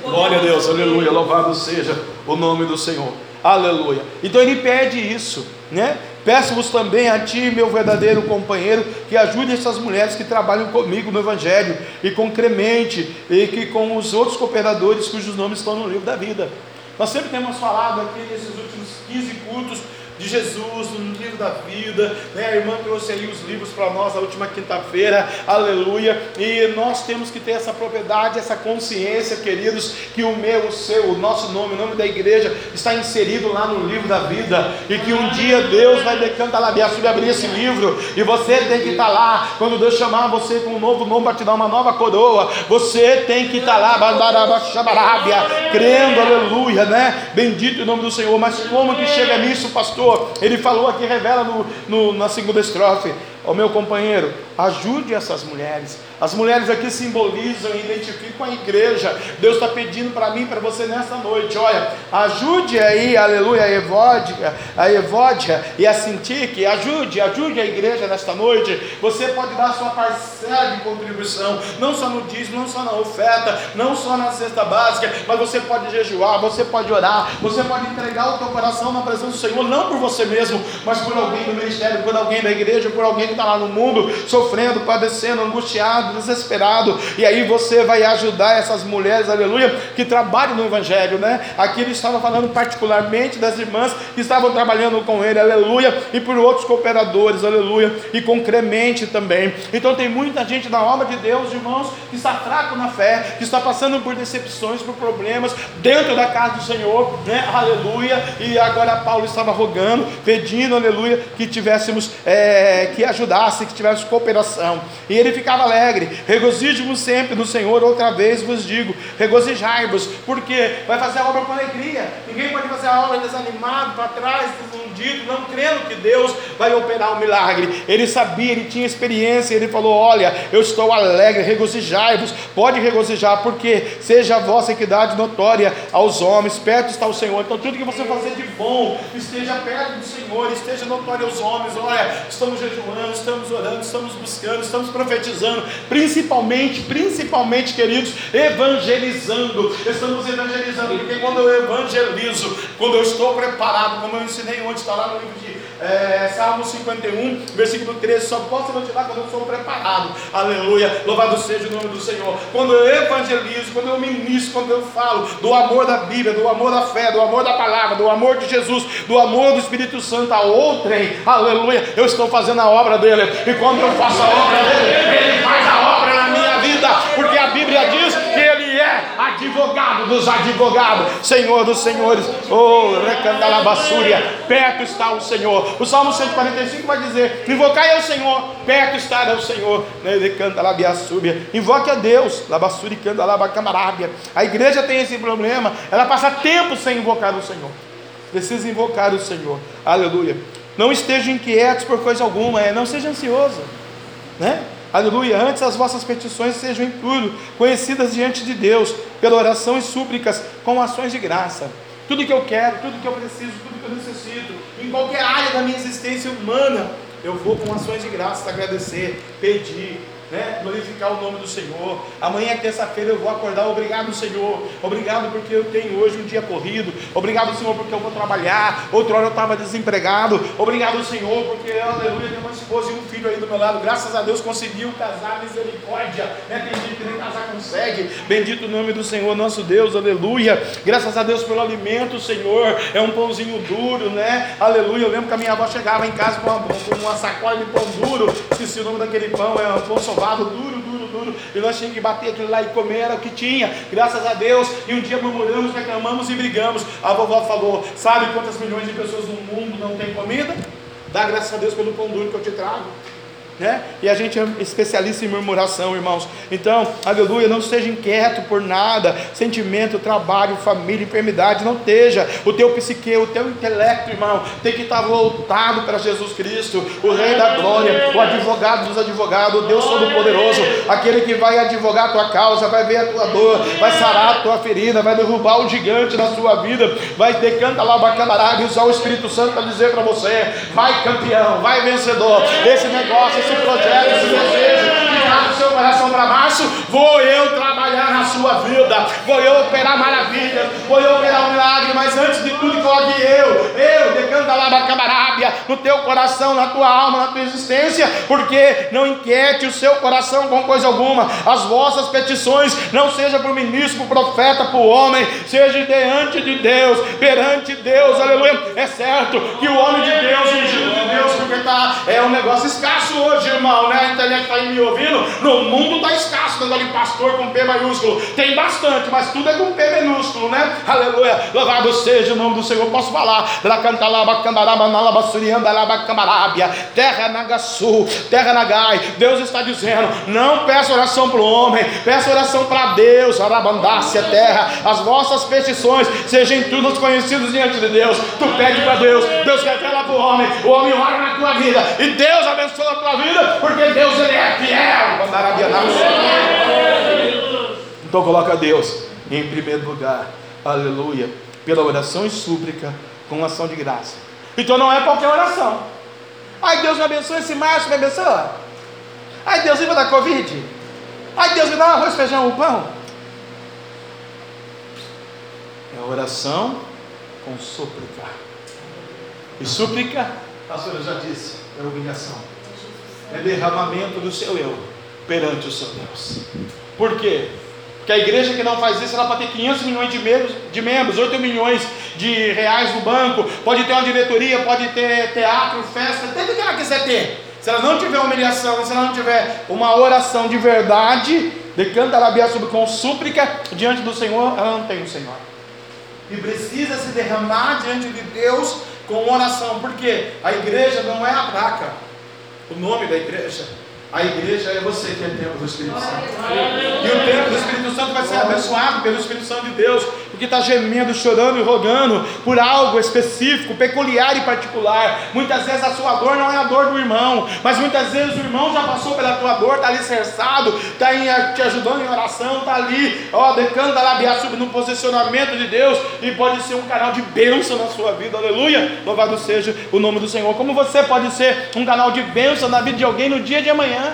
Glória a Deus, aleluia, louvado seja o nome do Senhor, aleluia. Então ele pede isso, né? Peço-vos também a ti, meu verdadeiro companheiro, que ajude essas mulheres que trabalham comigo no Evangelho, e com Cremente, e que com os outros cooperadores cujos nomes estão no livro da vida. Nós sempre temos falado aqui nesses últimos 15 cultos de Jesus, no livro da vida. Né? A irmã trouxe aí os livros para nós na última quinta-feira, aleluia. E nós temos que ter essa propriedade, essa consciência, queridos, que o meu, o seu, o nosso nome, o nome da igreja está inserido lá no livro da vida. E que um dia Deus vai decantar lá, abrir esse livro. E você tem que estar lá, quando Deus chamar você com um novo nome para te dar uma nova coroa. Você tem que estar lá, crendo, aleluia, né? Bendito o nome do Senhor. Mas como que chega nisso, pastor? Ele falou aqui, revela no, no, na segunda estrofe: Ó meu companheiro, ajude essas mulheres. As mulheres aqui simbolizam e identificam a igreja. Deus está pedindo para mim, para você nesta noite. Olha, ajude aí, aleluia, a Evódia, e a Sintique. Ajude, ajude a igreja nesta noite. Você pode dar sua parcela de contribuição, não só no dízimo, não só na oferta, não só na cesta básica, mas você pode jejuar, você pode orar, você pode entregar o teu coração na presença do Senhor, não por você mesmo, mas por alguém do ministério, por alguém da igreja, por alguém que está lá no mundo, sofrendo, padecendo, angustiado, desesperado, e aí você vai ajudar essas mulheres, aleluia, que trabalham no Evangelho, né? Aqui ele estava falando particularmente das irmãs que estavam trabalhando com ele, aleluia, e por outros cooperadores, aleluia, e com Cremente também. Então tem muita gente na obra de Deus, irmãos, que está fraco na fé, que está passando por decepções, por problemas dentro da casa do Senhor, né? Aleluia. E agora Paulo estava rogando, pedindo, aleluia, que tivéssemos é, que ajudar ajudasse, que tivesse cooperação. E ele ficava alegre. Regozijemos sempre no Senhor, outra vez vos digo, regozijai-vos, porque vai fazer a obra com alegria. Ninguém pode fazer a obra desanimado, para trás, confundido, não crendo que Deus vai operar o um milagre. Ele sabia, ele tinha experiência, ele falou: Olha, eu estou alegre, regozijai-vos, pode regozijar, porque seja a vossa equidade notória aos homens, perto está o Senhor. Então, tudo que você fazer de bom, esteja perto do Senhor, esteja notório aos homens. Olha, estamos jejuando, estamos orando, estamos buscando, estamos profetizando, principalmente, principalmente, queridos, evangelizando. Estamos evangelizando, porque quando eu evangelizo, quando eu estou preparado, como eu ensinei ontem, está lá no livro de é, Salmo 51, versículo 13, só posso evangelizar quando eu sou preparado. Aleluia, louvado seja o nome do Senhor. Quando eu evangelizo, quando eu ministro, quando eu falo do amor da Bíblia, do amor da fé, do amor da palavra, do amor de Jesus, do amor do Espírito Santo a outrem, aleluia, eu estou fazendo a obra dele. E quando eu faço a obra dele, ele faz a obra na minha vida, porque a Bíblia diz que ele é advogado dos advogados, Senhor dos senhores. Oh, recandalabassúria, perto está o Senhor. O Salmo 145 vai dizer: Invocai ao Senhor, perto está o Senhor. Invoque a Deus, labassúria canta labacamarabia. A igreja tem esse problema, ela passa tempo sem invocar o Senhor. Precisa invocar o Senhor. Aleluia. Não estejam inquietos por coisa alguma, é, não seja ansioso, né? Aleluia. Antes as vossas petições sejam em tudo conhecidas diante de Deus, pela oração e súplicas, com ações de graça. Tudo que eu quero, tudo que eu preciso, tudo que eu necessito, em qualquer área da minha existência humana, eu vou com ações de graça agradecer, pedir, né? glorificar o nome do Senhor. Amanhã terça-feira eu vou acordar. Obrigado, Senhor. Obrigado porque eu tenho hoje um dia corrido. Obrigado, Senhor, porque eu vou trabalhar. Outra hora eu estava desempregado. Obrigado, Senhor, porque, aleluia, tem uma esposa e um filho aí do meu lado. Graças a Deus conseguiu casar, misericórdia. Né? Tem gente que nem casar consegue. Bendito o nome do Senhor, nosso Deus, aleluia. Graças a Deus pelo alimento, Senhor. É um pãozinho duro, né? Aleluia. Eu lembro que a minha avó chegava em casa com uma, com uma sacola de pão duro. Esqueci o nome daquele pão, é um pão sovado, duro, duro, duro. E nós tínhamos que bater aquilo lá e comer, era o que tinha. Graças a Deus. E um dia murmuramos, reclamamos e brigamos. A vovó falou: Sabe quantas milhões de pessoas no mundo não têm comida? Dá graças a Deus pelo pão duro que eu te trago né? E a gente é especialista em murmuração, irmãos. Então, aleluia, não esteja inquieto por nada, sentimento, trabalho, família, enfermidade, não esteja. O teu psique, o teu intelecto, irmão, tem que estar voltado para Jesus Cristo, o Rei da Glória, o advogado dos advogados, o Deus Todo-Poderoso, aquele que vai advogar a tua causa, vai ver a tua dor, vai sarar a tua ferida, vai derrubar o gigante na sua vida, vai decanta lá bacanará e usar o Espírito Santo para dizer para você: vai campeão, vai vencedor. Esse negócio, esse projeto, esse desejo que está no seu coração para baixo, vou eu trabalhar na sua vida, vou eu operar maravilhas, vou eu operar um milagre, mas antes de tudo coloque eu, eu, decanta lá bacabarábia, no teu coração, na tua alma, na tua existência, porque não inquiete o seu coração com coisa alguma, as vossas petições não seja para o ministro, para o profeta, para o homem, seja diante de Deus, perante Deus, aleluia. É certo que o homem de Deus, ungido de Deus, porque tá, é um negócio escasso hoje, irmão, né? A internet está aí me ouvindo, no mundo está escasso, negócio de pastor com P maiúsculo, tem bastante, mas tudo é com P minúsculo, né? Aleluia, louvado seja o nome do Senhor, posso falar, terra Nagasul, terra Nagai, Deus está dizendo, não peça oração para o homem, peça oração para Deus, Arabandácia, terra, as vossas petições sejam todas conhecidas diante de Deus, tu pede para Deus, Deus revela para o homem, o homem ora na tua vida, e Deus abençoa a tua vida, porque Deus ele é fiel, então coloca Deus em primeiro lugar, aleluia, pela oração e súplica, com ação de graça. Então não é qualquer oração. Ai Deus me abençoe esse macho, me abençoa. Ai Deus livra da Covid. Ai Deus me dá um arroz, feijão, um pão. É oração com súplica. E súplica, a senhora já disse, é obrigação. É derramamento do seu eu perante o seu Deus. Por quê? Porque a igreja que não faz isso, ela pode ter 500 milhões de membros, de membros 8 milhões de reais no banco, pode ter uma diretoria, pode ter teatro, festa, tudo que ela quiser ter. Se ela não tiver humilhação, se ela não tiver uma oração de verdade, decanta a sobre com súplica diante do Senhor, ela não tem o Senhor. E precisa se derramar diante de Deus com oração, porque a igreja não é a placa, o nome da igreja a igreja é você que é templo do Espírito Santo. E o templo do Espírito Santo vai ser abençoado pelo Espírito Santo de Deus, porque está gemendo, chorando e rogando por algo específico, peculiar e particular. Muitas vezes a sua dor não é a dor do irmão, mas muitas vezes o irmão já passou pela tua dor, está ali cerçado, está te ajudando em oração, está ali, ó, decando a labiar no posicionamento de Deus e pode ser um canal de bênção na sua vida, aleluia. Louvado seja o nome do Senhor. Como você pode ser um canal de bênção na vida de alguém no dia de amanhã?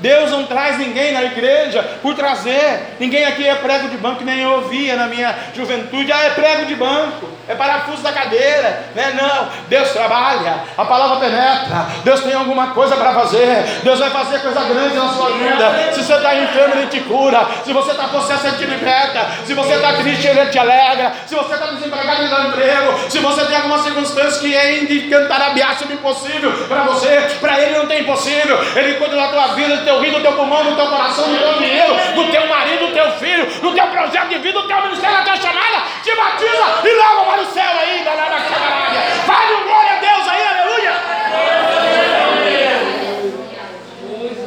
Deus não traz ninguém na igreja por trazer. Ninguém aqui é prego de banco, nem eu ouvia na minha juventude. Ah, é prego de banco, é parafuso da cadeira. Né? Não, Deus trabalha, a palavra penetra. Deus tem alguma coisa para fazer. Deus vai fazer coisa grande na sua vida. Se você está enfermo, Ele te cura. Se você está possesso, Ele te liberta. Se você está triste, Ele te alegra. Se você está desempregado, Ele dá emprego. Se você tem alguma circunstância que é indicantarabiar sobre impossível para você, para Ele não tem impossível. Ele cuida da tua vida, teu rim, do teu pulmão, do teu coração, do teu dinheiro, do teu marido, do teu filho, do teu projeto de vida, do teu ministério, da tua chamada, te batiza e leva para o céu lá na camarada. Fale um glória a Deus aí, aleluia.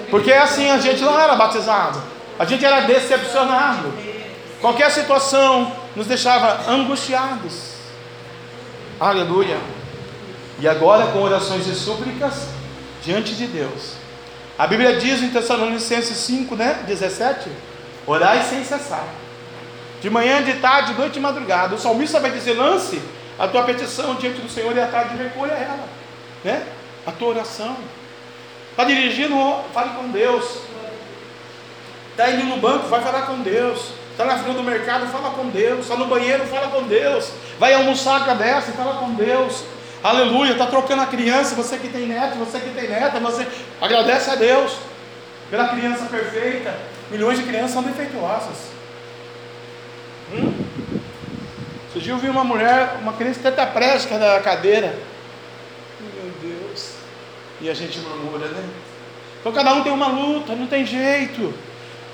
Porque assim a gente não era batizado, a gente era decepcionado. Qualquer situação nos deixava angustiados. Aleluia. E agora, com orações e súplicas diante de Deus, a Bíblia diz em Tessalonicenses 5, né, 17: Orai sem cessar. De manhã, de tarde, de noite e madrugada. O salmista vai dizer: lance a tua petição diante do Senhor e à tarde recolha ela. Né? A tua oração. Está dirigindo, fale com Deus. Está indo no banco, vai falar com Deus. Está na fila do mercado, fala com Deus. Está no banheiro, fala com Deus. Vai almoçar, agradece, fala com Deus. Aleluia, está trocando a criança, você que tem neto, você que tem neta, você agradece a Deus pela criança perfeita. Milhões de crianças são defeituosas. Hum? Esse dia eu vi uma mulher, uma criança tetraplégica na cadeira. Meu Deus. E a gente murmura, né? Então cada um tem uma luta, não tem jeito.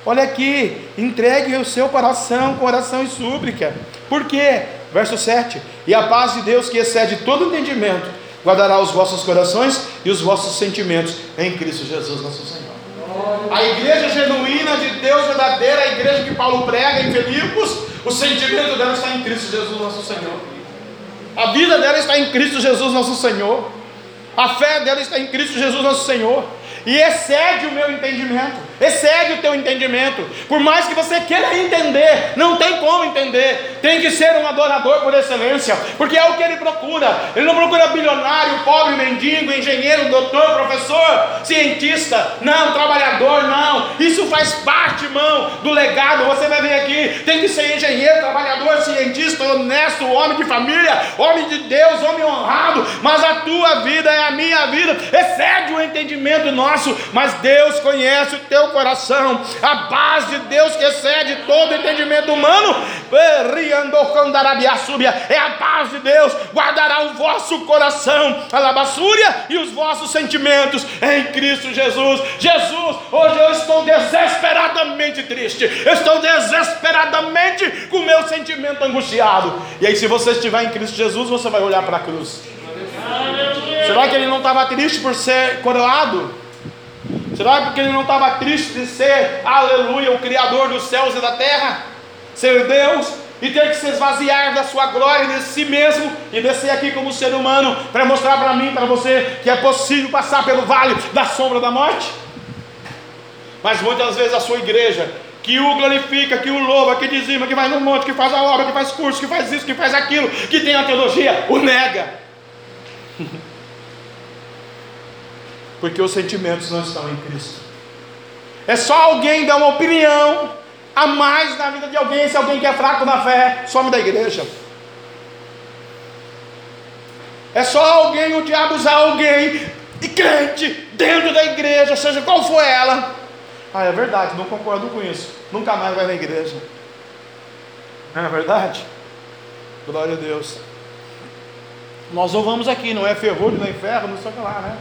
Olha aqui, entregue o seu coração, coração e súplica. Por quê? Verso 7: E a paz de Deus, que excede todo entendimento, guardará os vossos corações e os vossos sentimentos em Cristo Jesus, nosso Senhor. A igreja genuína de Deus verdadeira, a igreja que Paulo prega em Filipos, o sentimento dela está em Cristo Jesus, nosso Senhor. A vida dela está em Cristo Jesus, nosso Senhor. A fé dela está em Cristo Jesus, nosso Senhor. E excede o meu entendimento excede o teu entendimento. Por mais que você queira entender, não tem como entender. Tem que ser um adorador por excelência, porque é o que ele procura. Ele não procura bilionário, pobre, mendigo, engenheiro, doutor, professor, cientista, não, trabalhador, não. Isso faz parte, irmão, do legado. Você vai ver aqui, tem que ser engenheiro, trabalhador, cientista, honesto, homem de família, homem de Deus, homem honrado. Mas a tua vida é a minha vida, excede o entendimento nosso, mas Deus conhece o teu coração, a paz de Deus que excede todo entendimento humano, é a paz de Deus, guardará o vosso coração, a labassúria e os vossos sentimentos em Cristo Jesus. Jesus, hoje eu estou desesperadamente triste, estou desesperadamente com o meu sentimento angustiado. E aí, se você estiver em Cristo Jesus, você vai olhar para a cruz. Será que ele não estava triste por ser coroado? Será porque ele não estava triste de ser, aleluia, o Criador dos céus e da terra? Ser Deus e ter que se esvaziar da sua glória de si mesmo e descer aqui como ser humano para mostrar para mim, para você, que é possível passar pelo vale da sombra da morte? Mas muitas vezes a sua igreja, que o glorifica, que o louva, que dizima, que vai no monte, que faz a obra, que faz curso, que faz isso, que faz aquilo, que tem a teologia, o nega. porque os sentimentos não estão em Cristo. É só alguém dar uma opinião a mais na vida de alguém, se alguém que é fraco na fé, some da igreja. É só alguém, o diabo usar alguém, e crente, dentro da igreja, seja qual for ela. Ah, é verdade, não concordo com isso. Nunca mais vai na igreja. Não é verdade? Glória a Deus. Nós louvamos aqui, não é ferrolho nem ferro, não sei o que lá, né?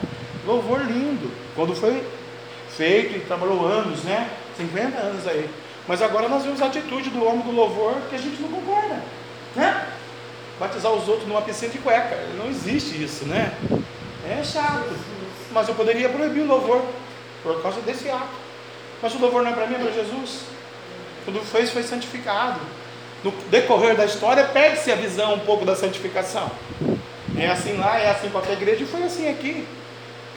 Louvor lindo. Quando foi feito e trabalhou anos, né? 50 anos aí. Mas agora nós vemos a atitude do homem do louvor que a gente não concorda, né? Batizar os outros numa piscina de cueca. Não existe isso, né? É chato. Mas eu poderia proibir o louvor por causa desse ato. Mas o louvor não é para mim, é para Jesus. Quando fez, foi santificado. No decorrer da história, perde-se a visão um pouco da santificação. É assim lá, é assim para a igreja e foi assim aqui.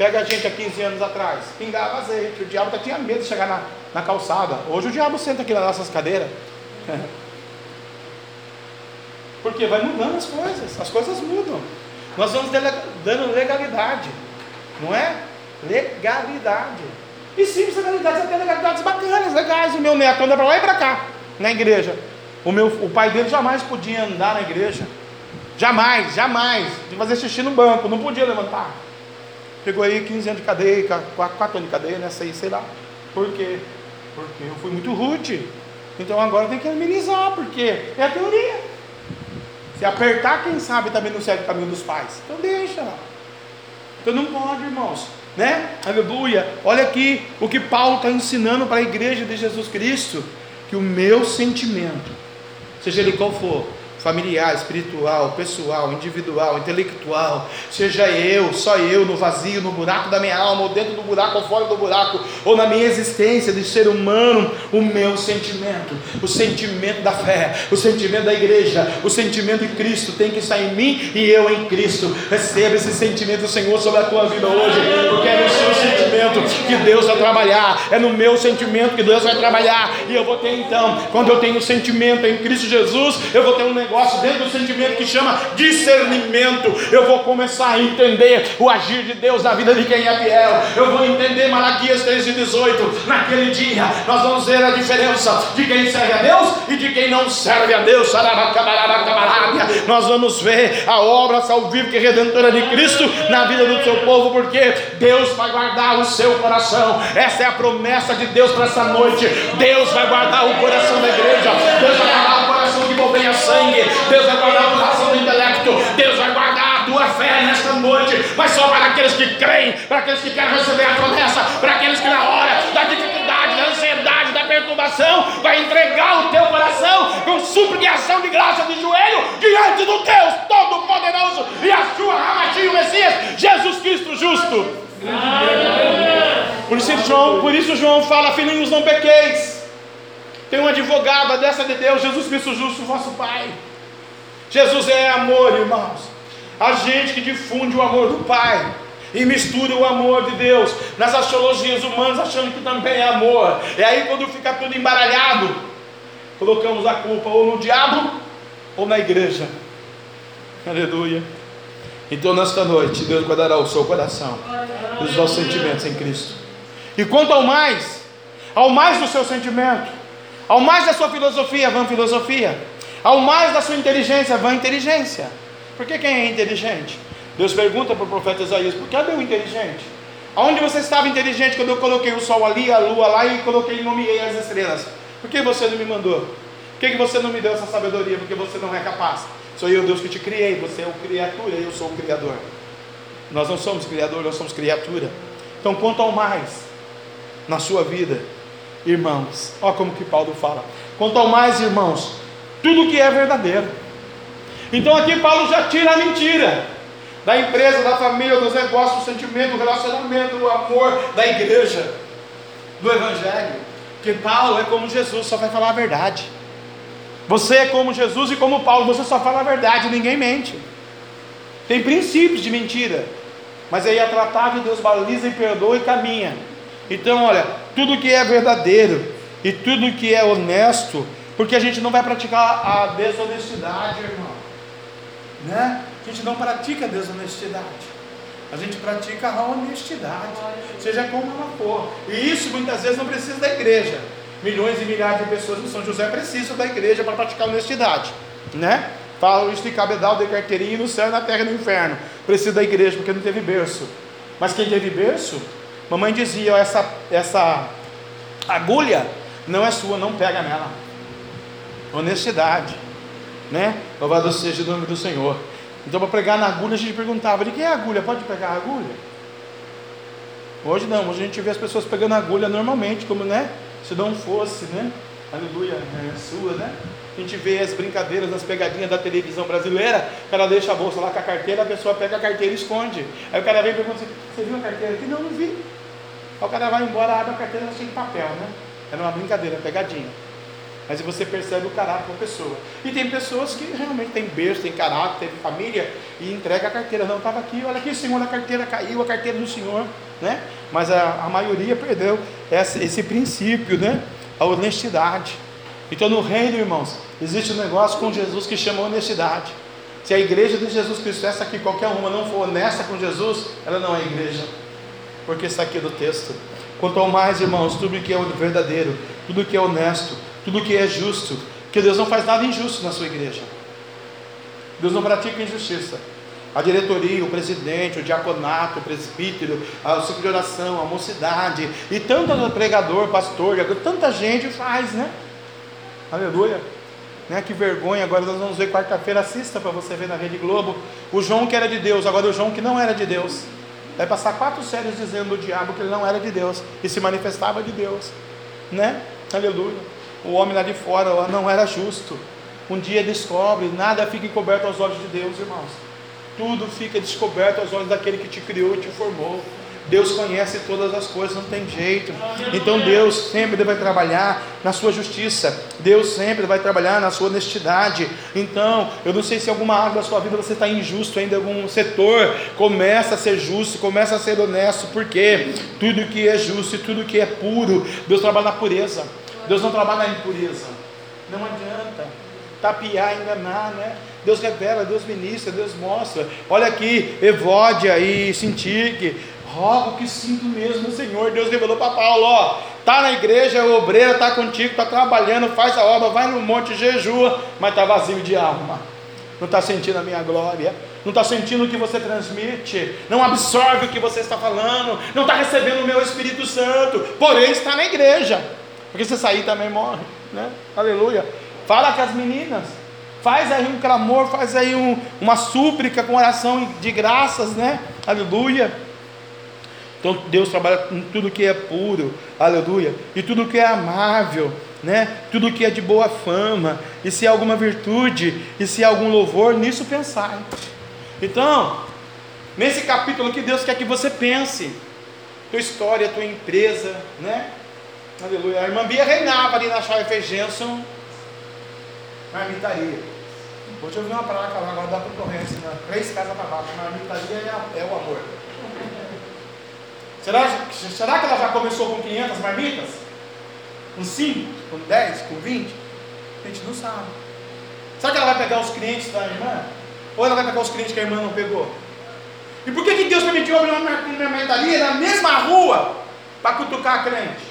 Pega a gente há 15 anos atrás, pingava azeite, o diabo até tinha medo de chegar na, na calçada. Hoje o diabo senta aqui nas nossas cadeiras. Porque vai mudando as coisas, as coisas mudam. Nós vamos dando legalidade, não é? Legalidade. E sim, legalidades até legalidades bacanas, legais. O meu neto anda para lá e para cá, na igreja. O, meu, o pai dele jamais podia andar na igreja. Jamais, jamais. De fazer xixi no banco, não podia levantar. Pegou aí 15 anos de cadeia, 4, 4 anos de cadeia, né? Sei, sei lá. Por quê? Porque eu fui muito rude. Então agora tem que amenizar, porque é a teoria. Se apertar, quem sabe também não segue o caminho dos pais. Então deixa lá. Então não pode, irmãos. Né? Aleluia. Olha aqui o que Paulo está ensinando para a igreja de Jesus Cristo. Que o meu sentimento, seja ele qual for, familiar, espiritual, pessoal, individual, intelectual, seja eu, só eu, no vazio, no buraco da minha alma, ou dentro do buraco, ou fora do buraco, ou na minha existência de ser humano, o meu sentimento, o sentimento da fé, o sentimento da igreja, o sentimento de Cristo tem que estar em mim e eu em Cristo. Receba esse sentimento Senhor sobre a tua vida hoje, porque é no seu sentimento que Deus vai trabalhar, é no meu sentimento que Deus vai trabalhar, e eu vou ter então, quando eu tenho sentimento em Cristo Jesus, eu vou ter um negócio negócio, dentro do sentimento que chama discernimento, eu vou começar a entender o agir de Deus na vida de quem é fiel. Eu vou entender Malaquias 3,18. Naquele dia, nós vamos ver a diferença de quem serve a Deus e de quem não serve a Deus. Nós vamos ver a obra salvífica e redentora de Cristo na vida do seu povo, porque Deus vai guardar o seu coração. Essa é a promessa de Deus para essa noite. Deus vai guardar o coração da igreja. Deus vai guardar sangue. Deus vai guardar o coração do intelecto. Deus vai guardar a tua fé nesta noite. Mas só para aqueles que creem, para aqueles que querem receber a promessa, para aqueles que na hora da dificuldade, da ansiedade, da perturbação, vai entregar o teu coração com súplica e ação de graça de joelho diante do Deus Todo-Poderoso e a sua Ramachinho Messias, Jesus Cristo justo. Por isso, João, por isso João fala, filhinhos, não pequeis. Tem um advogado, dessa de Deus, Jesus Cristo justo, vosso Pai. Jesus é amor, irmãos. A gente que difunde o amor do Pai e mistura o amor de Deus nas astrologias humanas, achando que também é amor. E aí, quando fica tudo embaralhado, colocamos a culpa ou no diabo ou na igreja. Aleluia. Então, nesta noite, Deus guardará o seu coração e os vossos sentimentos em Cristo. E quanto ao mais, ao mais do seu sentimento, ao mais da sua filosofia, vã filosofia, ao mais da sua inteligência, vã inteligência. Porque quem é inteligente? Deus pergunta para o profeta Isaías: por que é o inteligente? Aonde você estava inteligente quando eu coloquei o sol ali, a lua lá e coloquei e nomeei as estrelas? Por que você não me mandou? Por que você não me deu essa sabedoria? Porque você não é capaz. Sou eu, Deus, que te criei. Você é o criatura, eu sou o criador. Nós não somos criador, nós somos criatura. Então, quanto ao mais na sua vida, irmãos, olha como que Paulo fala. Quanto ao mais, irmãos, tudo que é verdadeiro. Então aqui Paulo já tira a mentira da empresa, da família, dos negócios, do sentimento, do relacionamento, do amor, da igreja, do evangelho. Que Paulo é como Jesus, só vai falar a verdade. Você é como Jesus e como Paulo, você só fala a verdade, ninguém mente. Tem princípios de mentira, mas aí é tratado, Deus baliza e perdoa e caminha. Então, olha, tudo que é verdadeiro e tudo que é honesto, porque a gente não vai praticar a desonestidade, irmão, né? A gente não pratica a desonestidade. A gente pratica a honestidade, seja como ela for. E isso muitas vezes não precisa da igreja. Milhões e milhares de pessoas em São José precisam da igreja para praticar honestidade, né? Fala isso de cabedal, de carteirinha no céu, na terra e no inferno. Precisa da igreja porque não teve berço. Mas quem teve berço, mamãe dizia: essa, essa agulha não é sua, não pega nela. Honestidade, né? Louvado seja o nome do Senhor. Então, para pregar na agulha, a gente perguntava: de quem é a agulha? Pode pegar a agulha? Hoje não, hoje a gente vê as pessoas pegando agulha normalmente, como né? Se não fosse, né? Aleluia, é sua, né? A gente vê as brincadeiras, as pegadinhas da televisão brasileira, o cara deixa a bolsa lá com a carteira, a pessoa pega a carteira e esconde. Aí o cara vem e pergunta assim, você viu a carteira aqui? Não, não vi. Aí o cara vai embora, abre a carteira cheia de papel, né? Era uma brincadeira, pegadinha. Mas você percebe o caráter da pessoa. E tem pessoas que realmente têm berço, têm caráter, têm família e entrega a carteira. Não, estava aqui, olha aqui, Senhor, a carteira caiu, a carteira do Senhor. Né? Mas a, a maioria perdeu esse, esse princípio, né? a honestidade. Então no reino, irmãos, existe um negócio com Jesus que chama honestidade. Se a igreja de Jesus Cristo, essa aqui, qualquer uma, não for honesta com Jesus, ela não é igreja. Porque está aqui do texto. Quanto ao mais, irmãos, tudo que é verdadeiro, tudo que é honesto, tudo que é justo, porque Deus não faz nada injusto na sua igreja. Deus não pratica injustiça. A diretoria, o presidente, o diaconato, o presbítero, o ciclo de oração, a mocidade, e tanto pregador, pastor, tanta gente faz, né? Aleluia. Né? Que vergonha, agora nós vamos ver quarta-feira, assista para você ver na Rede Globo. O João que era de Deus, agora o João que não era de Deus. Vai passar quatro séries dizendo do diabo que ele não era de Deus e se manifestava de Deus, né? Aleluia. O homem lá de fora não era justo. Um dia descobre, nada fica encoberto aos olhos de Deus, irmãos. Tudo fica descoberto aos olhos daquele que te criou e te formou. Deus conhece todas as coisas, não tem jeito. Então Deus sempre vai trabalhar na sua justiça. Deus sempre vai trabalhar na sua honestidade. Então, eu não sei se alguma área da sua vida você está injusto ainda em algum setor. Começa a ser justo, começa a ser honesto, porque tudo que é justo e tudo que é puro, Deus trabalha na pureza. Deus não trabalha na impureza. Não adianta. tapiar, enganar, né? Deus revela, Deus ministra, Deus mostra. Olha aqui, Evódia e Sintique. Rogo que sinto mesmo, Senhor. Deus revelou para Paulo: ó, tá na igreja, é obreira, tá contigo, tá trabalhando, faz a obra, vai no monte, jejua, mas tá vazio de alma. Não está sentindo a minha glória, não está sentindo o que você transmite, não absorve o que você está falando, não está recebendo o meu Espírito Santo, porém está na igreja, porque se sair também morre, né? Aleluia. Fala com as meninas, faz aí um clamor, faz aí um, uma súplica com oração de graças, né? Aleluia. Então Deus trabalha com tudo que é puro, aleluia, e tudo que é amável, né? Tudo que é de boa fama, e se há alguma virtude, e se há algum louvor, nisso pensai. Então, nesse capítulo que Deus quer que você pense, tua história, tua empresa, né? Aleluia. A irmã Bia reinava ali na Chave Jensen, marmitaria. Hoje eu vi uma placa lá, agora dá concorrência, né? três casas para baixo, marmitaria é, é o amor. Será, será que ela já começou com 500 marmitas? Com 5? Com 10? Com 20? A gente não sabe. Será que ela vai pegar os clientes da irmã? Ou ela vai pegar os clientes que a irmã não pegou? E por que, que Deus permitiu abrir uma marmitaria na mesma rua para cutucar a crente?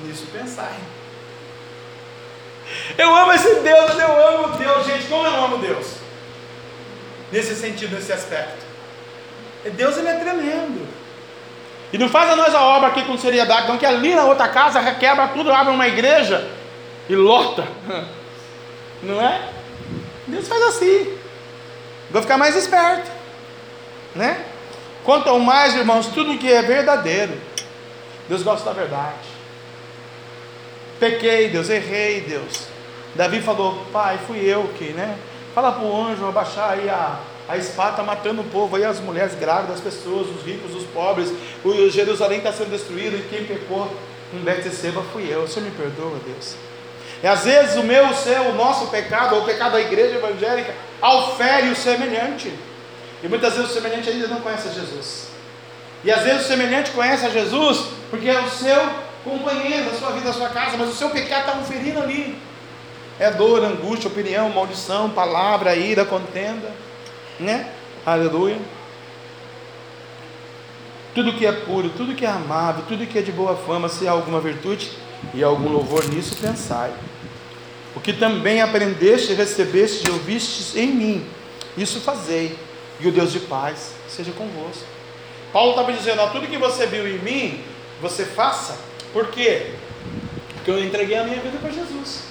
Nisso pensar. Hein? Eu amo esse Deus, eu amo Deus, gente. Como eu amo Deus? Nesse sentido, nesse aspecto. Deus ele é tremendo. E não faz a nós a obra aqui com seriedade, não, que ali na outra casa requebra tudo, abre uma igreja e lota. Não é? Deus faz assim. Vou ficar mais esperto. Né? Quanto mais, irmãos, tudo que é verdadeiro. Deus gosta da verdade. Pequei, Deus, errei, Deus. Davi falou, pai, fui eu que, né? Fala para o anjo abaixar aí a, a espada está matando o povo, aí as mulheres grávidas, as pessoas, os ricos, os pobres, o Jerusalém está sendo destruído, e quem pecou com Betseba fui eu. O Senhor me perdoa, Deus. E às vezes o meu, o seu, o nosso pecado, ou o pecado da igreja evangélica, aufere o semelhante. E muitas vezes o semelhante ainda não conhece Jesus. E às vezes o semelhante conhece a Jesus porque é o seu companheiro da sua vida, da sua casa, mas o seu pecado está oferindo ali. É dor, angústia, opinião, maldição, palavra, ira, contenda né? Aleluia. Tudo que é puro, tudo que é amável, tudo que é de boa fama, se há alguma virtude e algum louvor nisso, pensai. O que também aprendeste, recebeste e ouvistes em mim, isso fazei, e o Deus de paz seja convosco. Paulo estava dizendo: ó, tudo que você viu em mim, você faça, por quê? Porque eu entreguei a minha vida para Jesus.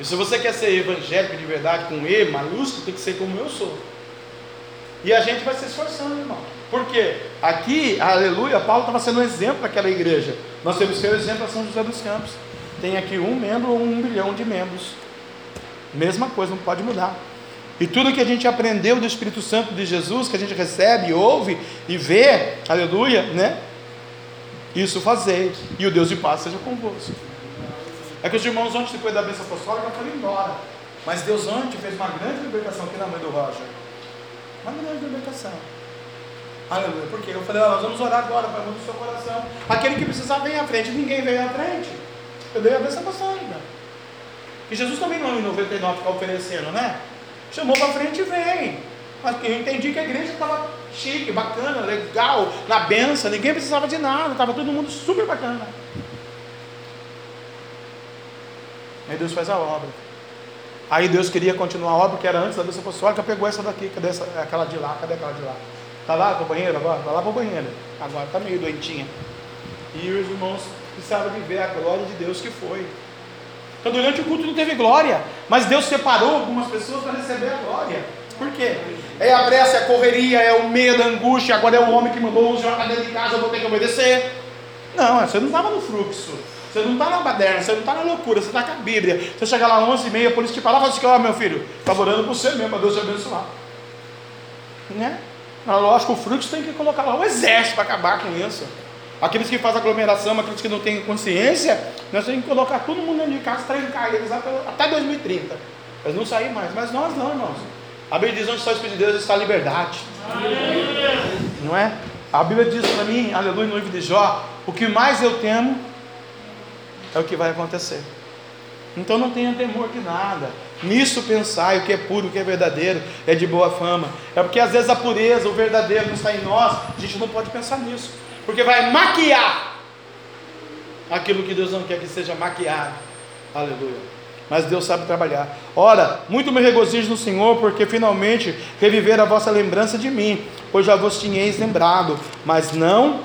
E se você quer ser evangélico de verdade, com E maiúsculo, tem que ser como eu sou. E a gente vai se esforçando, irmão. Porque aqui, aleluia, Paulo estava sendo um exemplo para aquela igreja. Nós temos que ser o exemplo a São José dos Campos. Tem aqui um membro ou um bilhão de membros. Mesma coisa, não pode mudar. E tudo que a gente aprendeu do Espírito Santo de Jesus, que a gente recebe, ouve e vê, aleluia, né? Isso fazer. E o Deus de paz seja convosco. É que os irmãos ontem, depois da bênção apostólica, foram embora. Mas Deus ontem fez uma grande libertação aqui na mãe do Roger. Uma grande libertação. Aleluia. Porque eu falei, ó, nós vamos orar agora para o seu coração. Aquele que precisar vem à frente. Ninguém veio à frente. Eu dei a bênção apostólica. E Jesus também não em 99 ficar oferecendo, né? Chamou para frente e vem. Mas eu entendi que a igreja estava chique, bacana, legal, na benção, ninguém precisava de nada, estava todo mundo super bacana. Aí Deus faz a obra. Aí Deus queria continuar a obra que era antes da bênção apostólica, pegou essa daqui, cadê essa, aquela de lá, cadê aquela de lá? Está lá para o banheiro agora? Está lá para o banheiro. Agora está meio doentinha. E os irmãos precisavam de ver a glória de Deus que foi. Então durante o culto não teve glória, mas Deus separou algumas pessoas para receber a glória. Por quê? É a pressa, é a correria, é o medo, a angústia, agora é o homem que mandou o senhor para dentro de casa, eu vou ter que obedecer. Não, você não estava no fluxo. Você não está na baderna, você não está na loucura, você está com a Bíblia. Você chega lá 11 e meia, a polícia te fala, fala assim, ó meu filho, estava orando por você mesmo, para Deus te abençoar. Né? Mas lógico, o fluxo tem que colocar lá o exército para acabar com isso. Aqueles que fazem aglomeração, aqueles que não têm consciência, nós temos que colocar todo mundo dentro de casa, trancar eles até 2030. Eles não sair mais. Mas nós não, irmãos. A Bíblia diz onde está o Espírito de Deus está a liberdade. Não é? A Bíblia diz para mim, aleluia, no livro de Jó, o que mais eu temo é o que vai acontecer. Então não tenha temor de nada. Nisso pensai o que é puro, o que é verdadeiro, é de boa fama. É porque às vezes a pureza, o verdadeiro não está em nós, a gente não pode pensar nisso, porque vai maquiar aquilo que Deus não quer que seja maquiado. Aleluia. Mas Deus sabe trabalhar. Ora, muito me regozijo no Senhor, porque finalmente reviver a vossa lembrança de mim, pois já vos tinhais lembrado, mas não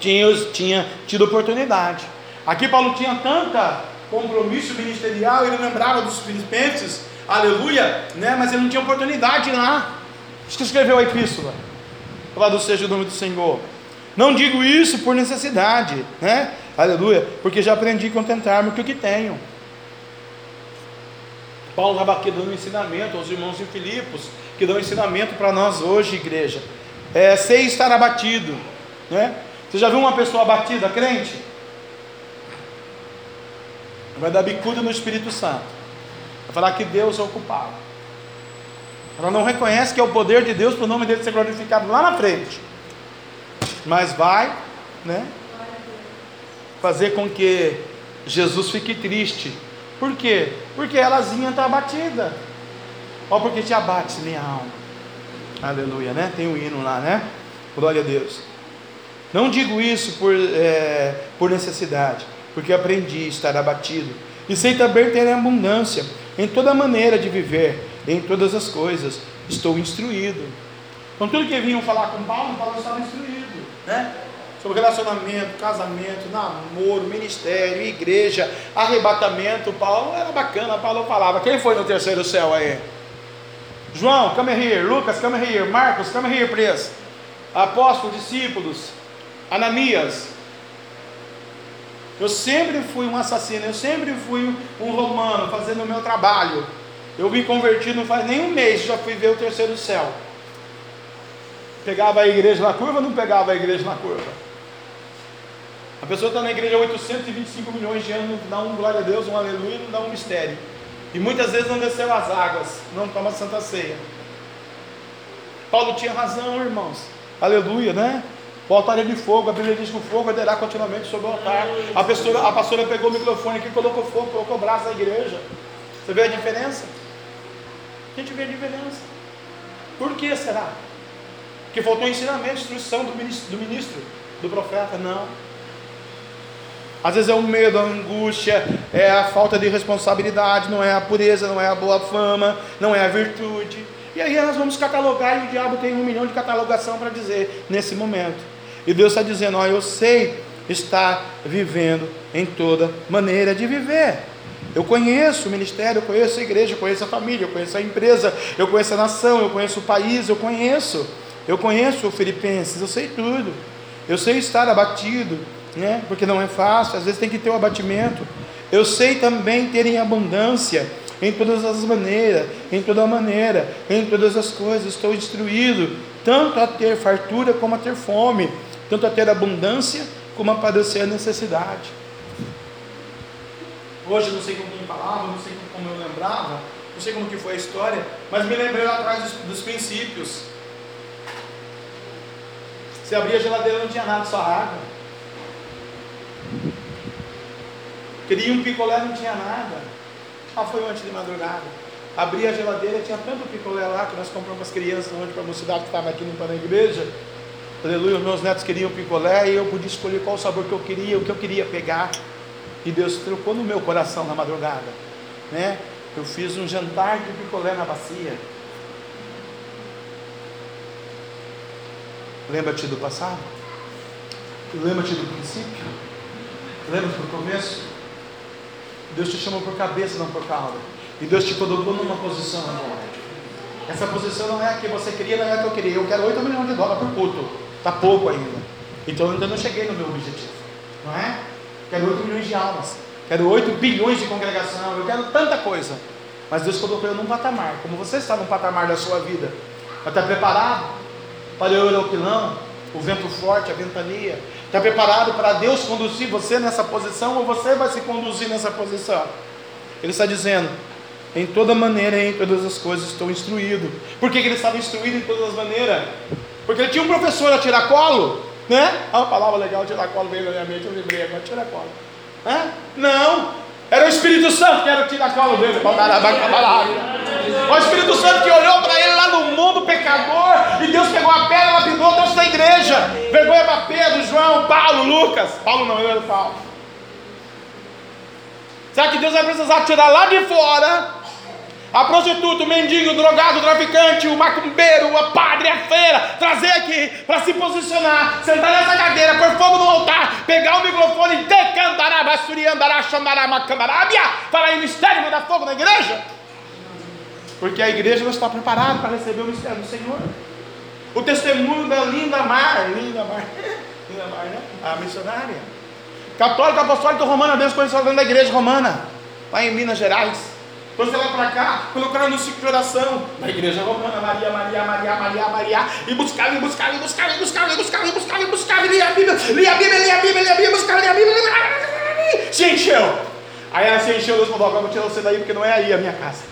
tinha, tinha tido oportunidade. Aqui Paulo tinha tanta compromisso ministerial, ele lembrava dos filipenses, aleluia, né? mas ele não tinha oportunidade lá. Acho que escreveu a epístola. Louvado seja o nome do Senhor. Não digo isso por necessidade, né? Aleluia, porque já aprendi a contentar-me com o que tenho. Paulo estava aqui dando ensinamento aos irmãos em Filipos, que dão ensinamento para nós hoje, igreja. É, sei estar abatido, né? Você já viu uma pessoa abatida, crente? Vai dar bicuda no Espírito Santo. Vai falar que Deus é o culpado. Ela não reconhece que é o poder de Deus para o nome dele ser glorificado lá na frente. Mas vai, né? Fazer com que Jesus fique triste. Por quê? Porque elazinha está abatida. Ou porque te abate minha alma. Aleluia, né? Tem um hino lá, né? Glória a Deus. Não digo isso por, é, por necessidade, porque aprendi a estar abatido. E sei também ter abundância em toda maneira de viver, em todas as coisas. Estou instruído. Com tudo que vinham falar com Paulo, Paulo estava instruído, né? Sobre relacionamento, casamento, namoro, ministério, igreja, arrebatamento. Paulo era bacana, Paulo falava. Quem foi no terceiro céu aí? João, come here. Lucas, come here. Marcos, come here, please. Apóstolos, discípulos. Ananias, eu sempre fui um assassino, eu sempre fui um romano fazendo o meu trabalho. Eu me converti não faz nem um mês, já fui ver o terceiro céu. Pegava a igreja na curva ou não pegava a igreja na curva? A pessoa está na igreja há 825 milhões de anos, não dá um glória a Deus, um aleluia, não dá um mistério. E muitas vezes não desceu as águas, não toma santa ceia. Paulo tinha razão, irmãos. Aleluia, né? O altar é de fogo, a Bíblia diz que o fogo arderá continuamente sobre o altar. A, pessoa, a pastora pegou o microfone aqui, colocou fogo, colocou braço na igreja. Você vê a diferença? A gente vê a diferença. Por que será? Que faltou ensinamento, instrução do ministro, do, ministro, do profeta? Não. Às vezes é o medo, a angústia, é a falta de responsabilidade, não é a pureza, não é a boa fama, não é a virtude. E aí nós vamos catalogar e o diabo tem um milhão de catalogação para dizer nesse momento. E Deus está dizendo: Ó, eu sei estar vivendo em toda maneira de viver. Eu conheço o ministério, eu conheço a igreja, eu conheço a família, eu conheço a empresa, eu conheço a nação, eu conheço o país, eu conheço. Eu conheço o Filipenses, eu sei tudo. Eu sei estar abatido, né? Porque não é fácil, às vezes tem que ter o um abatimento. Eu sei também ter em abundância em todas as maneiras, em toda maneira, em todas as coisas. Estou instruído tanto a ter fartura como a ter fome tanto a ter abundância como a padecer a necessidade. Hoje não sei como quem falava, não sei como eu lembrava, não sei como que foi a história, mas me lembrei lá atrás dos, dos princípios. Se abria a geladeira não tinha nada, só água. Queria um picolé, não tinha nada. Ah, foi antes de madrugada. Abri a geladeira, tinha tanto picolé lá que nós compramos para as crianças onde para a mocidade que estava aqui limpando a igreja. Aleluia, meus netos queriam picolé e eu podia escolher qual sabor que eu queria, o que eu queria pegar. E Deus trocou no meu coração na madrugada, né? Eu fiz um jantar de picolé na bacia. Lembra-te do passado? Lembra-te do princípio? Lembra-te do começo? Deus te chamou por cabeça, não por cauda. E Deus te colocou numa posição agora. Essa posição não é a que você queria, não é a que eu queria. Eu quero 8 milhões de dólares por culto. Está pouco ainda. Então eu ainda não cheguei no meu objetivo. Não é? Quero 8 milhões de almas. Quero 8 bilhões de congregação. Eu quero tanta coisa. Mas Deus colocou eu num patamar. Como você está num patamar da sua vida. Está preparado para o euroquilão, o vento forte, a ventania? Está preparado para Deus conduzir você nessa posição ou você vai se conduzir nessa posição? Ele está dizendo: em toda maneira, em todas as coisas estou instruído. Por que, que ele estava instruído em todas as maneiras? Porque ele tinha um professor a tirar colo, né? Ah, uma palavra legal, tirar colo veio na minha mente, eu lembrei agora, tirar colo. Hã? Não, Era o Espírito Santo que era o tiracolo dele. O Espírito Santo que olhou para ele lá no mundo pecador. E Deus pegou a pedra, lapidou, Deus da igreja. Vergonha para Pedro, João, Paulo, Lucas. Paulo não, eu era Paulo. Será que Deus vai precisar tirar lá de fora a prostituta, o mendigo, o drogado, o traficante, o macumbeiro, o padre, a feira, trazer aqui para se posicionar, sentar nessa cadeira, pôr fogo no altar, pegar o microfone, decantará, basuriandará, xandará, macandarábia, falar em mistério, mandar fogo na igreja? Porque a igreja não está preparada para receber o mistério do Senhor. O testemunho da Linda Mar, Linda Mar, Linda Mar, né? A missionária. Católica, apostólica, romana, Deus conheceu dentro da igreja romana, lá em Minas Gerais. Trouxe ela para cá, colocaram no ciclo de oração, na igreja romana, Maria, Maria, Maria, Maria, Maria, e buscava, e buscava, e buscava, e buscava, e buscava, e buscava, e buscava, e lia a Bíblia, lia a Bíblia, lia a Bíblia, lia a Bíblia, buscava, lia a Bíblia, se encheu. Aí ela se encheu, Deus falou, agora vou tirar você daí, porque não é aí a minha casa.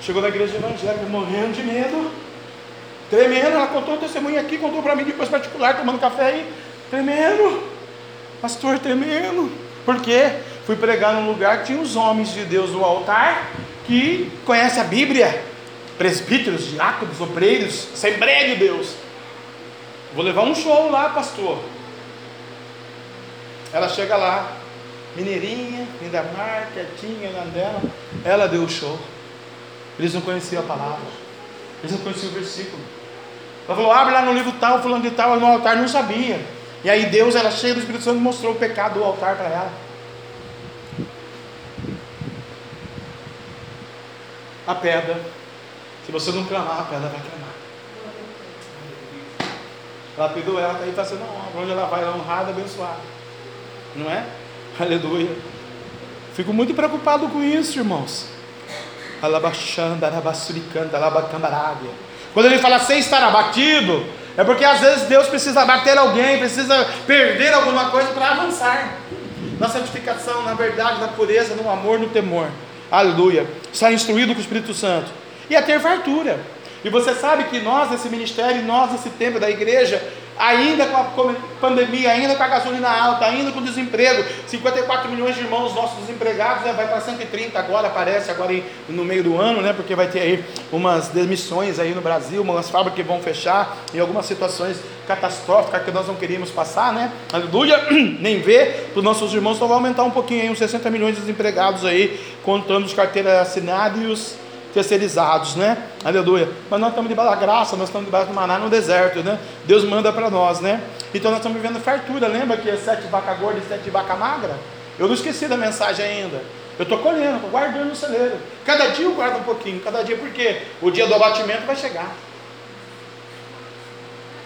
Chegou na igreja evangélica, morrendo de medo, tremendo, ela contou o testemunho aqui, contou para mim depois particular, tomando café aí, tremendo, pastor, tremendo, por quê? fui pregar num lugar que tinha os homens de Deus no altar que conhecem a Bíblia, presbíteros, diáconos, obreiros, Assembleia de Deus. Vou levar um show lá, pastor. Ela chega lá, mineirinha, linda mar, quietinha dela. Ela deu o show. Eles não conheciam a palavra, eles não conheciam o versículo. Ela falou: abre lá no livro tal, fulano de tal, no altar, não sabia. E aí Deus, ela cheia do Espírito Santo, mostrou o pecado do altar para ela. a pedra. Se você não clamar, a pedra vai clamar. Ela pediu ela, está aí fazendo a honra. Onde ela vai, ela é honrada, abençoada. Não é? Aleluia. Fico muito preocupado com isso, irmãos. Alabaxanda, alabasuricanda, alabacambarábia. Quando ele fala sem estar abatido, é porque às vezes Deus precisa abater alguém, precisa perder alguma coisa para avançar. Na santificação, na verdade, na pureza, no amor, no temor aleluia, está instruído com o Espírito Santo, e a ter fartura. E você sabe que nós, nesse ministério, nós, nesse tempo da igreja, ainda com a pandemia, ainda com a gasolina alta, ainda com o desemprego, 54 milhões de irmãos nossos desempregados, né, vai para 130 agora, parece, agora no meio do ano, né, porque vai ter aí umas demissões aí no Brasil, umas fábricas que vão fechar, em algumas situações catastróficas que nós não queríamos passar, né, aleluia, nem ver, para os nossos irmãos, então vai aumentar um pouquinho aí, uns 60 milhões de desempregados aí, contando os carteiras assinadas e os terceirizados, né? Aleluia. Mas nós estamos debaixo da graça, nós estamos debaixo do maná no deserto, né? Deus manda para nós, né? Então nós estamos vivendo fartura. Lembra que é sete vacas gordas e sete vacas magras? Eu não esqueci da mensagem ainda. Eu estou colhendo, estou guardando no celeiro. Cada dia eu guardo um pouquinho, cada dia, porque o dia do abatimento vai chegar.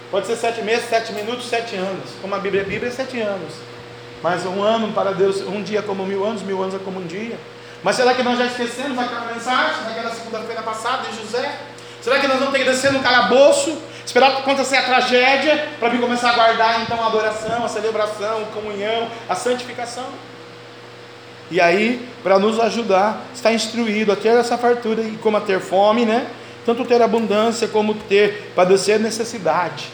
Pode ser sete meses, sete minutos, sete anos. Como a Bíblia, a Bíblia é sete anos. Mas um ano para Deus, um dia como mil anos, mil anos é como um dia. Mas será que nós já esquecemos aquela mensagem daquela segunda-feira passada de José? Será que nós vamos ter que descer no calabouço, esperar acontecer a tragédia, para vir começar a guardar então a adoração, a celebração, a comunhão, a santificação? E aí, para nos ajudar, está instruído a ter essa fartura e como a ter fome, né? Tanto ter abundância como ter padecer necessidade.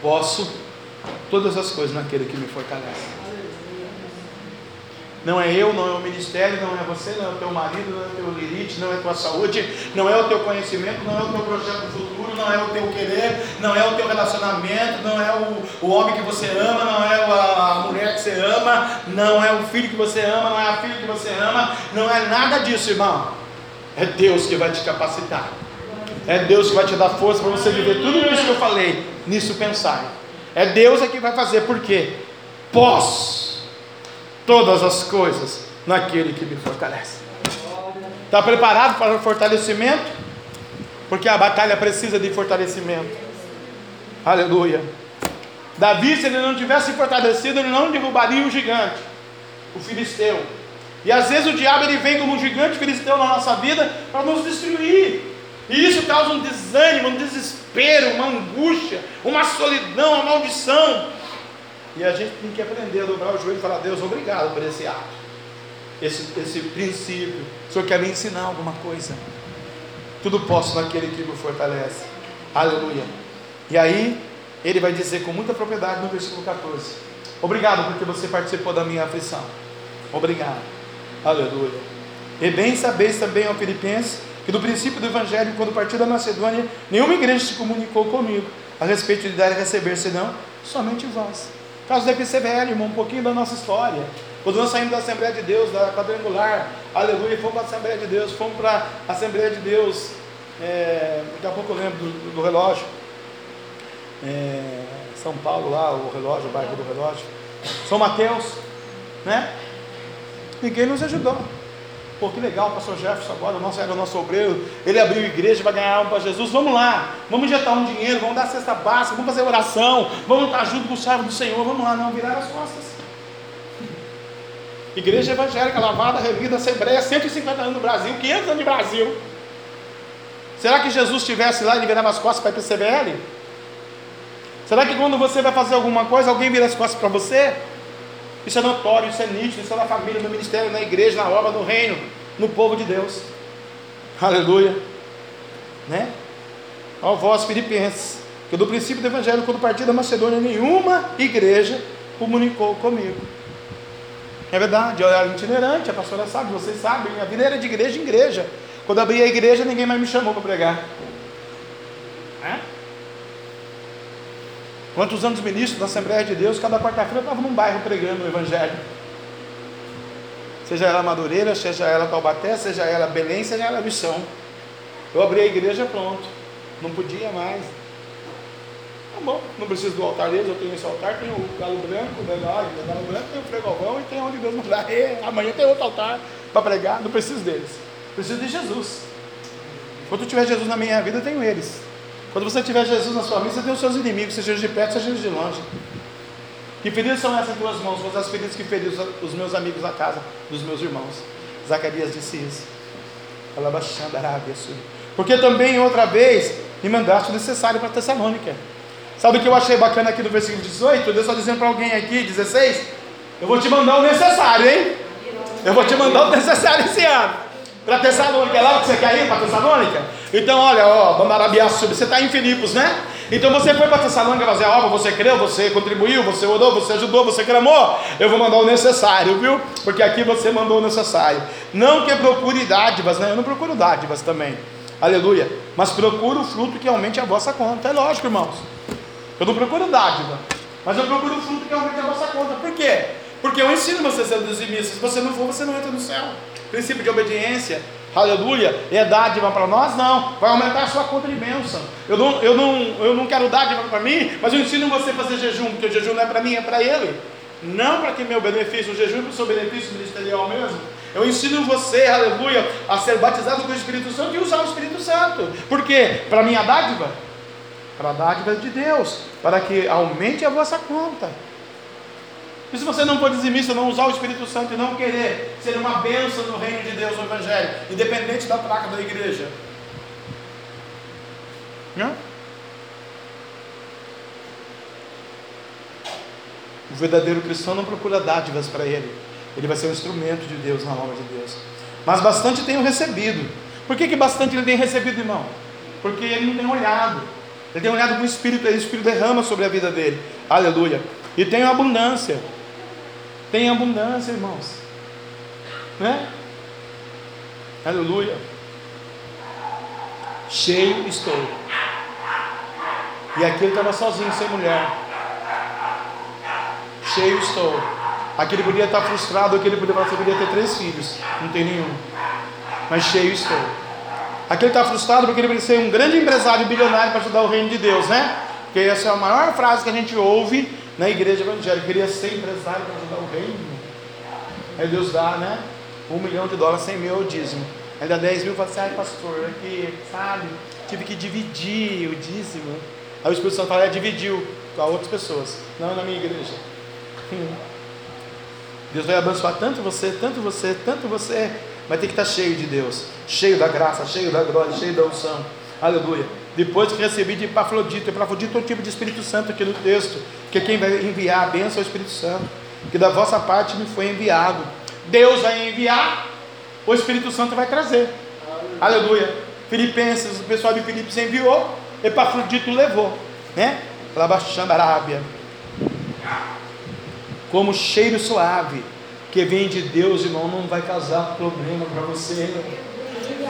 Posso todas as coisas naquele que me fortalece. Não é eu, não é o ministério, não é você, não é o teu marido, não é o teu lirite, não é a tua saúde, não é o teu conhecimento, não é o teu projeto futuro, não é o teu querer, não é o teu relacionamento, não é o, o homem que você ama, não é a, a mulher que você ama, não é o filho que você ama, não é a filha que você ama, não é nada disso, irmão. É Deus que vai te capacitar. É Deus que vai te dar força para você viver tudo isso que eu falei, nisso pensar. É Deus é que vai fazer, por quê? Posso todas as coisas naquele que me fortalece. Está preparado para o fortalecimento? Porque a batalha precisa de fortalecimento. Aleluia. Davi, se ele não tivesse fortalecido, ele não derrubaria o gigante, o filisteu. E às vezes o diabo ele vem como um gigante filisteu na nossa vida para nos destruir. E isso causa um desânimo, um desespero, uma angústia, uma solidão, uma maldição. E a gente tem que aprender a dobrar o joelho e falar: Deus, obrigado por esse ato, esse, esse princípio. O Senhor quer me ensinar alguma coisa. Tudo posso naquele que me fortalece. Aleluia. E aí, ele vai dizer com muita propriedade no versículo 14: Obrigado porque você participou da minha aflição. Obrigado. Aleluia. E bem sabeis também, ó Filipenses, que do princípio do Evangelho, quando parti da Macedônia, nenhuma igreja se comunicou comigo a respeito de dar e receber, senão somente vós. Caso da PCBL, irmão, um pouquinho da nossa história. Quando nós saímos da Assembleia de Deus, da quadrangular, aleluia, fomos para a Assembleia de Deus, fomos para a Assembleia de Deus, é, daqui a pouco eu lembro do, do relógio, é, São Paulo lá, o relógio, o bairro do relógio, São Mateus, né? Ninguém nos ajudou. Pô, que legal, o pastor Jefferson agora, o nosso, era o nosso obreiro, ele abriu igreja, vai ganhar alma para Jesus, vamos lá, vamos injetar um dinheiro, vamos dar cesta básica, vamos fazer oração, vamos estar junto com o servo do Senhor, vamos lá, não, virar as costas. Igreja evangélica, lavada, revida, Assembleia, 150 anos no Brasil, 500 anos de Brasil. Será que Jesus estivesse lá e ele virava as costas para ir para o CBL? Será que quando você vai fazer alguma coisa, alguém vira as costas para você? Isso é notório, isso é nítido, isso é na família, no ministério, na igreja, na obra, no reino, no povo de Deus. Aleluia. Né? Ó vós, filipenses, que do princípio do evangelho, quando parti da Macedônia, nenhuma igreja comunicou comigo. É verdade, eu era itinerante, a pastora sabe, vocês sabem, minha vida era de igreja em igreja. Quando abri a igreja, ninguém mais me chamou para pregar. É? Quantos anos ministro da Assembleia de Deus, cada quarta-feira eu estava num bairro pregando o Evangelho. Seja ela Madureira, seja ela Taubaté, seja ela Belém, seja ela Missão. Eu abri a igreja pronto. Não podia mais. Tá bom, não preciso do altar deles, eu tenho esse altar, tenho o galo branco, o galo branco, tem o fregovão e tem onde Deus mandar. E, amanhã tem outro altar para pregar, não preciso deles. Preciso de Jesus. Quando tiver Jesus na minha vida, eu tenho eles. Quando você tiver Jesus na sua vida, você tem os seus inimigos, seja de perto, seja de longe. Que feridas são essas tuas mãos? Foram as feridas que feriram os meus amigos na casa dos meus irmãos. Zacarias disse isso. Porque também outra vez me mandaste o necessário para Tessalônica. Sabe o que eu achei bacana aqui no versículo 18? Deus está dizendo para alguém aqui, 16: Eu vou te mandar o necessário, hein? Eu vou te mandar o necessário esse ano. Para Tessalônica, é lá que você quer ir para Tessalônica? Então, olha, ó, Bandarabiaçu, você está em Filipos, né? Então você foi para Tessalônica fazer a obra, você creu, você contribuiu, você orou, você ajudou, você clamou. Eu vou mandar o necessário, viu? Porque aqui você mandou o necessário. Não que procure dádivas, né? Eu não procuro dádivas também. Aleluia. Mas procuro o fruto que aumente a vossa conta. É lógico, irmãos. Eu não procuro dádiva, mas eu procuro o fruto que aumente a vossa conta. Por quê? Porque eu ensino você a ser dizimista. Se você não for, você não entra no céu princípio de obediência, aleluia, é dádiva para nós? Não, vai aumentar a sua conta de bênção. Eu não, eu não, eu não quero dádiva para mim, mas eu ensino você a fazer jejum, porque o jejum não é para mim, é para ele. Não para que meu benefício, o jejum é para o seu benefício ministerial mesmo. Eu ensino você, aleluia, a ser batizado com o Espírito Santo e usar o Espírito Santo. Por quê? Para minha dádiva? Para a dádiva de Deus, para que aumente a vossa conta. E se você não for dizimista, não usar o Espírito Santo e não querer ser uma bênção no reino de Deus, no Evangelho, independente da placa da igreja? Não? O verdadeiro cristão não procura dádivas para ele. Ele vai ser um instrumento de Deus na obra de Deus. Mas bastante tenho recebido. Por que, que bastante ele tem recebido, irmão? Porque ele não tem olhado. Ele tem olhado com o Espírito, e o Espírito derrama sobre a vida dele. Aleluia. E tem abundância. Tem abundância, irmãos. Né? Aleluia. Cheio estou. E aqui ele estava sozinho, sem mulher. Cheio estou. Aqui ele podia estar frustrado, aqui ele podia, podia ter três filhos. Não tem nenhum. Mas cheio estou. Aqui ele está frustrado porque ele podia ser um grande empresário bilionário para ajudar o reino de Deus, né? Porque essa é a maior frase que a gente ouve na igreja evangélica, queria ser empresário para ajudar o reino. Aí Deus dá, né? Um milhão de dólares, cem mil é o dízimo. Aí dá dez mil, fala assim, ai pastor, aqui, sabe? Tive que dividir o dízimo. Aí o Espírito Santo fala, é, dividiu com outras pessoas, não na minha igreja. Deus vai abençoar tanto você, tanto você, tanto você. Vai ter que estar cheio de Deus, cheio da graça, cheio da glória, cheio da unção. Aleluia. Depois que recebi de Epafrodito, Epafrodito é o tipo de Espírito Santo aqui no texto, que quem vai enviar a bênção é o Espírito Santo, que da vossa parte me foi enviado. Deus vai enviar, o Espírito Santo vai trazer. Aleluia. Aleluia. Filipenses, o pessoal de Filipos enviou, Epafrodito levou, né? Labaxambarábia. como cheiro suave que vem de Deus, irmão, não vai causar problema para você.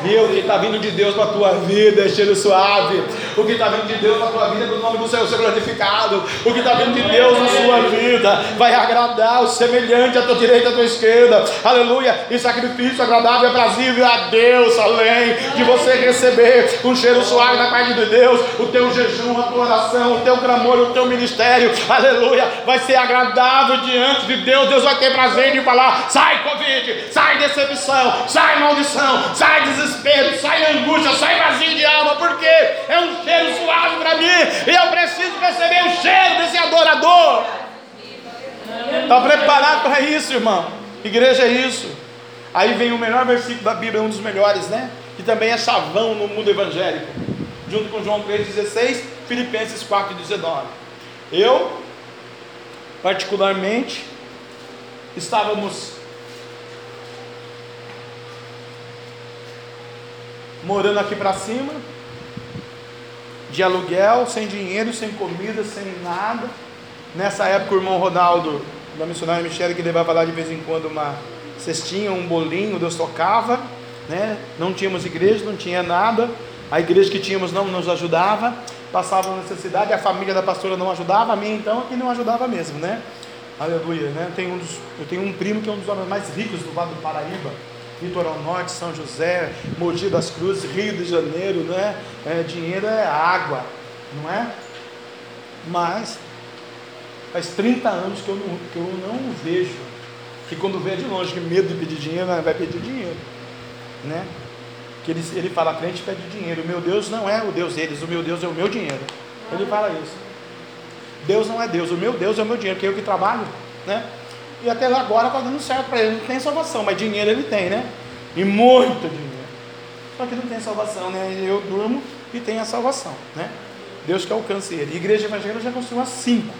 Meu, o que está vindo de Deus para a tua vida é cheiro suave. O que está vindo de Deus para a tua vida é do nome do Senhor ser glorificado. O que está vindo de Deus na sua vida vai agradar o semelhante à tua direita e à tua esquerda. Aleluia. E sacrifício agradável e aprazível a Deus, além de você receber um cheiro suave da parte de Deus. O teu jejum, a tua oração, o teu clamor, o teu ministério. Aleluia. Vai ser agradável diante de Deus. Deus vai ter prazer de falar: sai Covid, sai decepção, sai maldição, sai desespero desespero, sai angústia, sai vazio de alma, porque é um cheiro suave para mim, e eu preciso receber o cheiro desse adorador. Está preparado para isso, irmão? Igreja é isso. Aí vem o melhor versículo da Bíblia, um dos melhores, né? Que também é chavão no mundo evangélico. Junto com João 3,16, Filipenses 4,19. Eu, particularmente, estávamos morando aqui para cima, de aluguel, sem dinheiro, sem comida, sem nada. Nessa época o irmão Ronaldo, da missionária Michele, que levava lá de vez em quando uma cestinha, um bolinho, Deus tocava, né? Não tínhamos igreja, não tinha nada. A igreja que tínhamos não nos ajudava, passava necessidade, a família da pastora não ajudava, a mim então que não ajudava mesmo, né? Aleluia, né? Eu tenho um, dos, eu tenho um primo que é um dos homens mais ricos do Vale do Paraíba Litoral Norte, São José, Mogi das Cruzes, Rio de Janeiro, né? É, dinheiro é água, não é? Mas faz 30 anos que eu não, que eu não vejo. Que quando vê de longe, que medo de pedir dinheiro, vai pedir dinheiro. Né? Que ele, ele fala, crente pede dinheiro. O meu Deus não é o Deus deles, o meu Deus é o meu dinheiro. Ele fala isso. Deus não é Deus, o meu Deus é o meu dinheiro, que é eu que trabalho. Né? E até agora está dando certo para ele. Não tem salvação, mas dinheiro ele tem, né? E muito dinheiro. Só que não tem salvação, né? Eu durmo e tenho a salvação, né? Deus que alcance ele. Igreja evangélica já construiu umas cinco.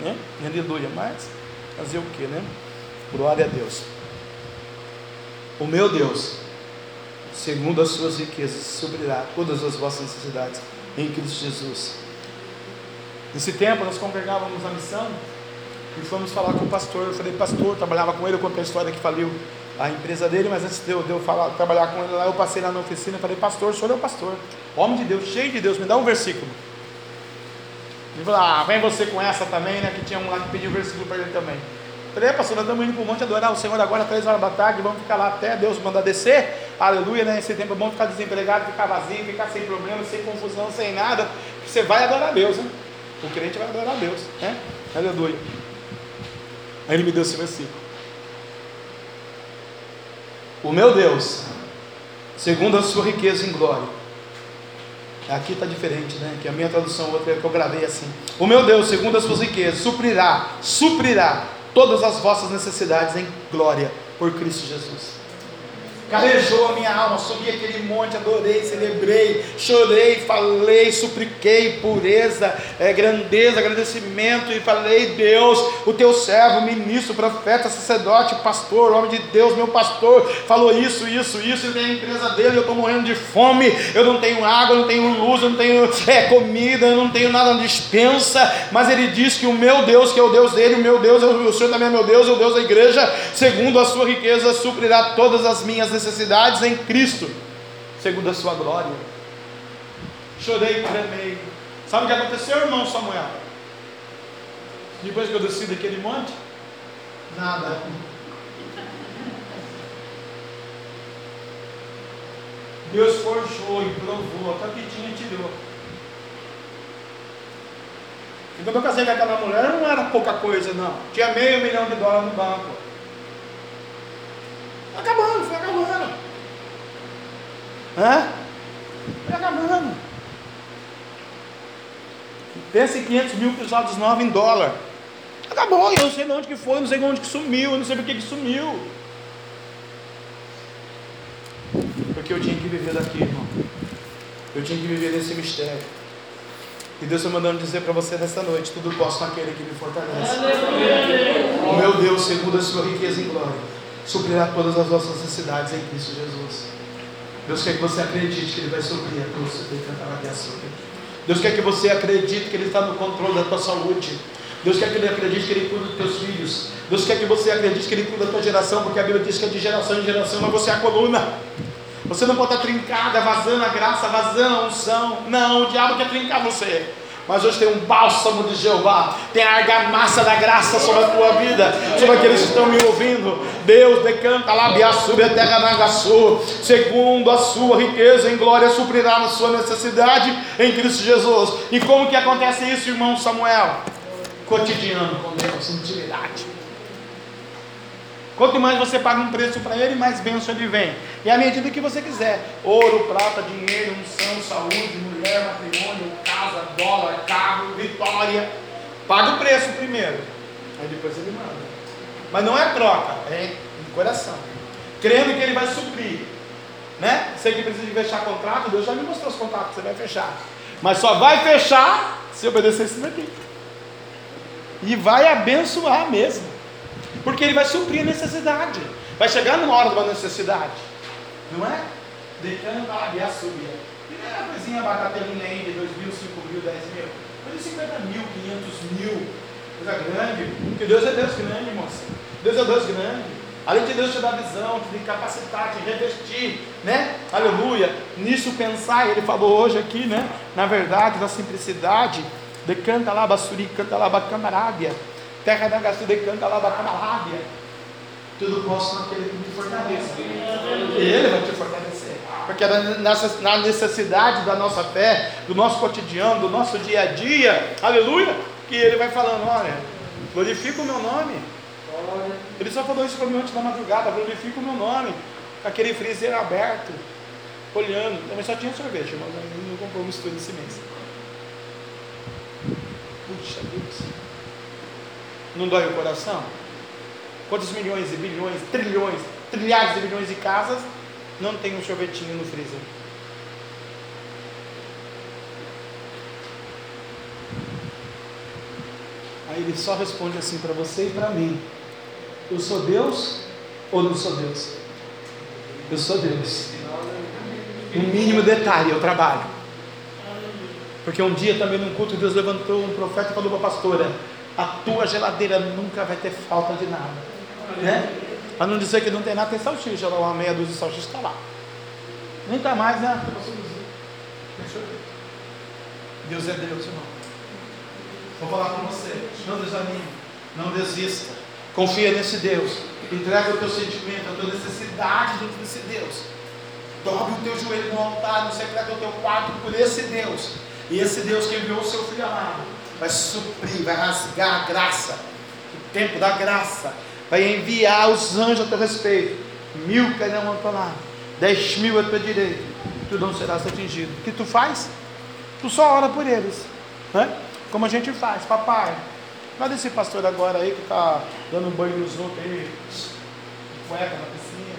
Né? Aleluia. Mas fazer o que, né? Glória a Deus. O meu Deus, segundo as suas riquezas, suprirá todas as vossas necessidades em Cristo Jesus. Nesse tempo nós congregávamos a missão e fomos falar com o pastor. Eu falei, pastor, trabalhava com ele, eu contei a história que faliu a empresa dele, mas antes de eu, de eu falar, trabalhar com ele lá, eu passei lá na oficina e falei, pastor, o senhor é o pastor, homem de Deus, cheio de Deus, me dá um versículo. Ele falou, ah, vem você com essa também, né? Que tinha um lá que pediu um versículo para ele também. Eu falei, é, pastor, nós estamos indo para o monte adorar o Senhor agora, três horas da tarde, vamos ficar lá até Deus mandar descer. Aleluia, né? Esse tempo é bom ficar desempregado, ficar vazio, ficar sem problema, sem confusão, sem nada. Você vai adorar a Deus, né? O crente vai adorar a Deus, né? Aleluia. Aí ele me deu esse versículo. O meu Deus, segundo a sua riqueza em glória. Aqui está diferente, né? Que a minha tradução outra que eu gravei assim. O meu Deus, segundo as suas riquezas, suprirá, suprirá todas as vossas necessidades em glória por Cristo Jesus. Carejou a minha alma, subi aquele monte, adorei, celebrei, chorei, falei, supliquei pureza, é, grandeza, agradecimento e falei, Deus, o teu servo, ministro, profeta, sacerdote, pastor, homem de Deus, meu pastor, falou isso, isso, isso, e a empresa dele, eu estou morrendo de fome, eu não tenho água, eu não tenho luz, eu não tenho é, comida, eu não tenho nada na dispensa, mas ele diz que o meu Deus, que é o Deus dele, o meu Deus, o Senhor também é meu Deus, o Deus da igreja, segundo a sua riqueza, suprirá todas as minhas necessidades em Cristo, segundo a sua glória. Chorei tremei. Sabe o que aconteceu, irmão Samuel? Depois que eu desci daquele monte? Nada. Deus forjou e provou, até o que tinha tirou. E quando eu casei com aquela mulher, não era pouca coisa, não. Tinha meio milhão de dólares no banco. Acabando, foi acabando. Hã? Foi acabando. Pensa em 500 mil cruzados novos em dólar. Acabou, eu não sei de onde que foi, não sei de onde que sumiu, eu não sei por que que sumiu. Porque eu tinha que viver daqui, irmão. Eu tinha que viver desse mistério. E Deus está mandando dizer para você nessa noite: tudo posso naquele que me fortalece. O meu Deus, segundo a sua riqueza em glória, suprirá todas as vossas necessidades em Cristo Jesus. Deus quer que você acredite que Ele vai suprir a tua Deus quer que você acredite que Ele está no controle da tua saúde. Deus quer que ele acredite que Ele cuida dos teus filhos. Deus quer que você acredite que Ele cuida da tua geração, porque a Bíblia diz que é de geração em geração, mas você é a coluna. Você não pode estar trincada, vazando a graça, vazando a unção. Não, o diabo quer trincar você. Mas hoje tem um bálsamo de Jeová, tem a argamassa da graça sobre a tua vida, sobre aqueles que estão me ouvindo. Deus decanta lá, sube a terra Nagaçu, segundo a sua riqueza em glória, suprirá na sua necessidade em Cristo Jesus. E como que acontece isso, irmão Samuel? Cotidiano com Deus, intimidade. Quanto mais você paga um preço para ele, mais bênção ele vem. E à medida que você quiser: ouro, prata, dinheiro, unção, saúde, mulher, matrimônio, casa, dólar, carro, vitória. Paga o preço primeiro. Aí depois ele manda. Mas não é troca, é no coração. Crendo que ele vai suprir. Né? Sei que precisa de fechar contrato, Deus já me mostrou os contratos que você vai fechar. Mas só vai fechar se obedecer isso daqui. E vai abençoar mesmo. Porque ele vai suprir a necessidade. Vai chegar numa hora de uma necessidade. Não é? Decanta e a é uma coisinha bacatelinha aí de 2 mil, 5 mil, 10 mil. Mas de 50 mil, 500 mil. Coisa grande. Porque Deus é Deus grande, moça. Deus é Deus grande. Além de Deus te dar visão, te capacitar, te revestir, né? Aleluia. Nisso pensar, ele falou hoje aqui, né? Na verdade, na simplicidade, decanta lá, basuri, canta lá, bacamarabia terra da Gastu de canta lá da Canalábia. Tudo posso naquele que me fortalece. Ele vai te fortalecer. Porque na necessidade da nossa fé, do nosso cotidiano, do nosso dia a dia, aleluia, que ele vai falando: olha, glorifica o meu nome. Ele só falou isso para mim antes da madrugada: glorifica o meu nome. Aquele freezer aberto, olhando. Também só tinha sorvete, mas não comprou mistura esse mês. Puxa Deus. Não dói o coração? Quantos milhões e bilhões, trilhões, trilhares de bilhões de casas não tem um sorvetinho no freezer? Aí ele só responde assim para você e para mim: Eu sou Deus ou não sou Deus? Eu sou Deus. Um mínimo detalhe, eu trabalho. Porque um dia também num culto Deus levantou um profeta e falou para a pastora: a tua geladeira nunca vai ter falta de nada. Né? Para não dizer que não tem nada, tem salsicha lá, uma meia dúzia de salsicha está lá. Está mais, né? Deus é Deus, irmão. Vou falar com você. Não desanime. Não desista. Confia nesse Deus. Entrega o teu sentimento, a tua necessidade dentro desse Deus. Dobre o teu joelho no altar, no secreto do teu quarto por esse Deus. E esse Deus que enviou o seu filho amado vai suprir, vai rasgar a graça, o tempo da graça, vai enviar os anjos a teu respeito. Mil cairão ao teu lado, dez mil à tua direita, tu não serás atingido. O que tu faz? Tu só ora por eles, né? como a gente faz, papai. Olha esse pastor agora aí que está dando banho nos outros aí, cueca na piscina.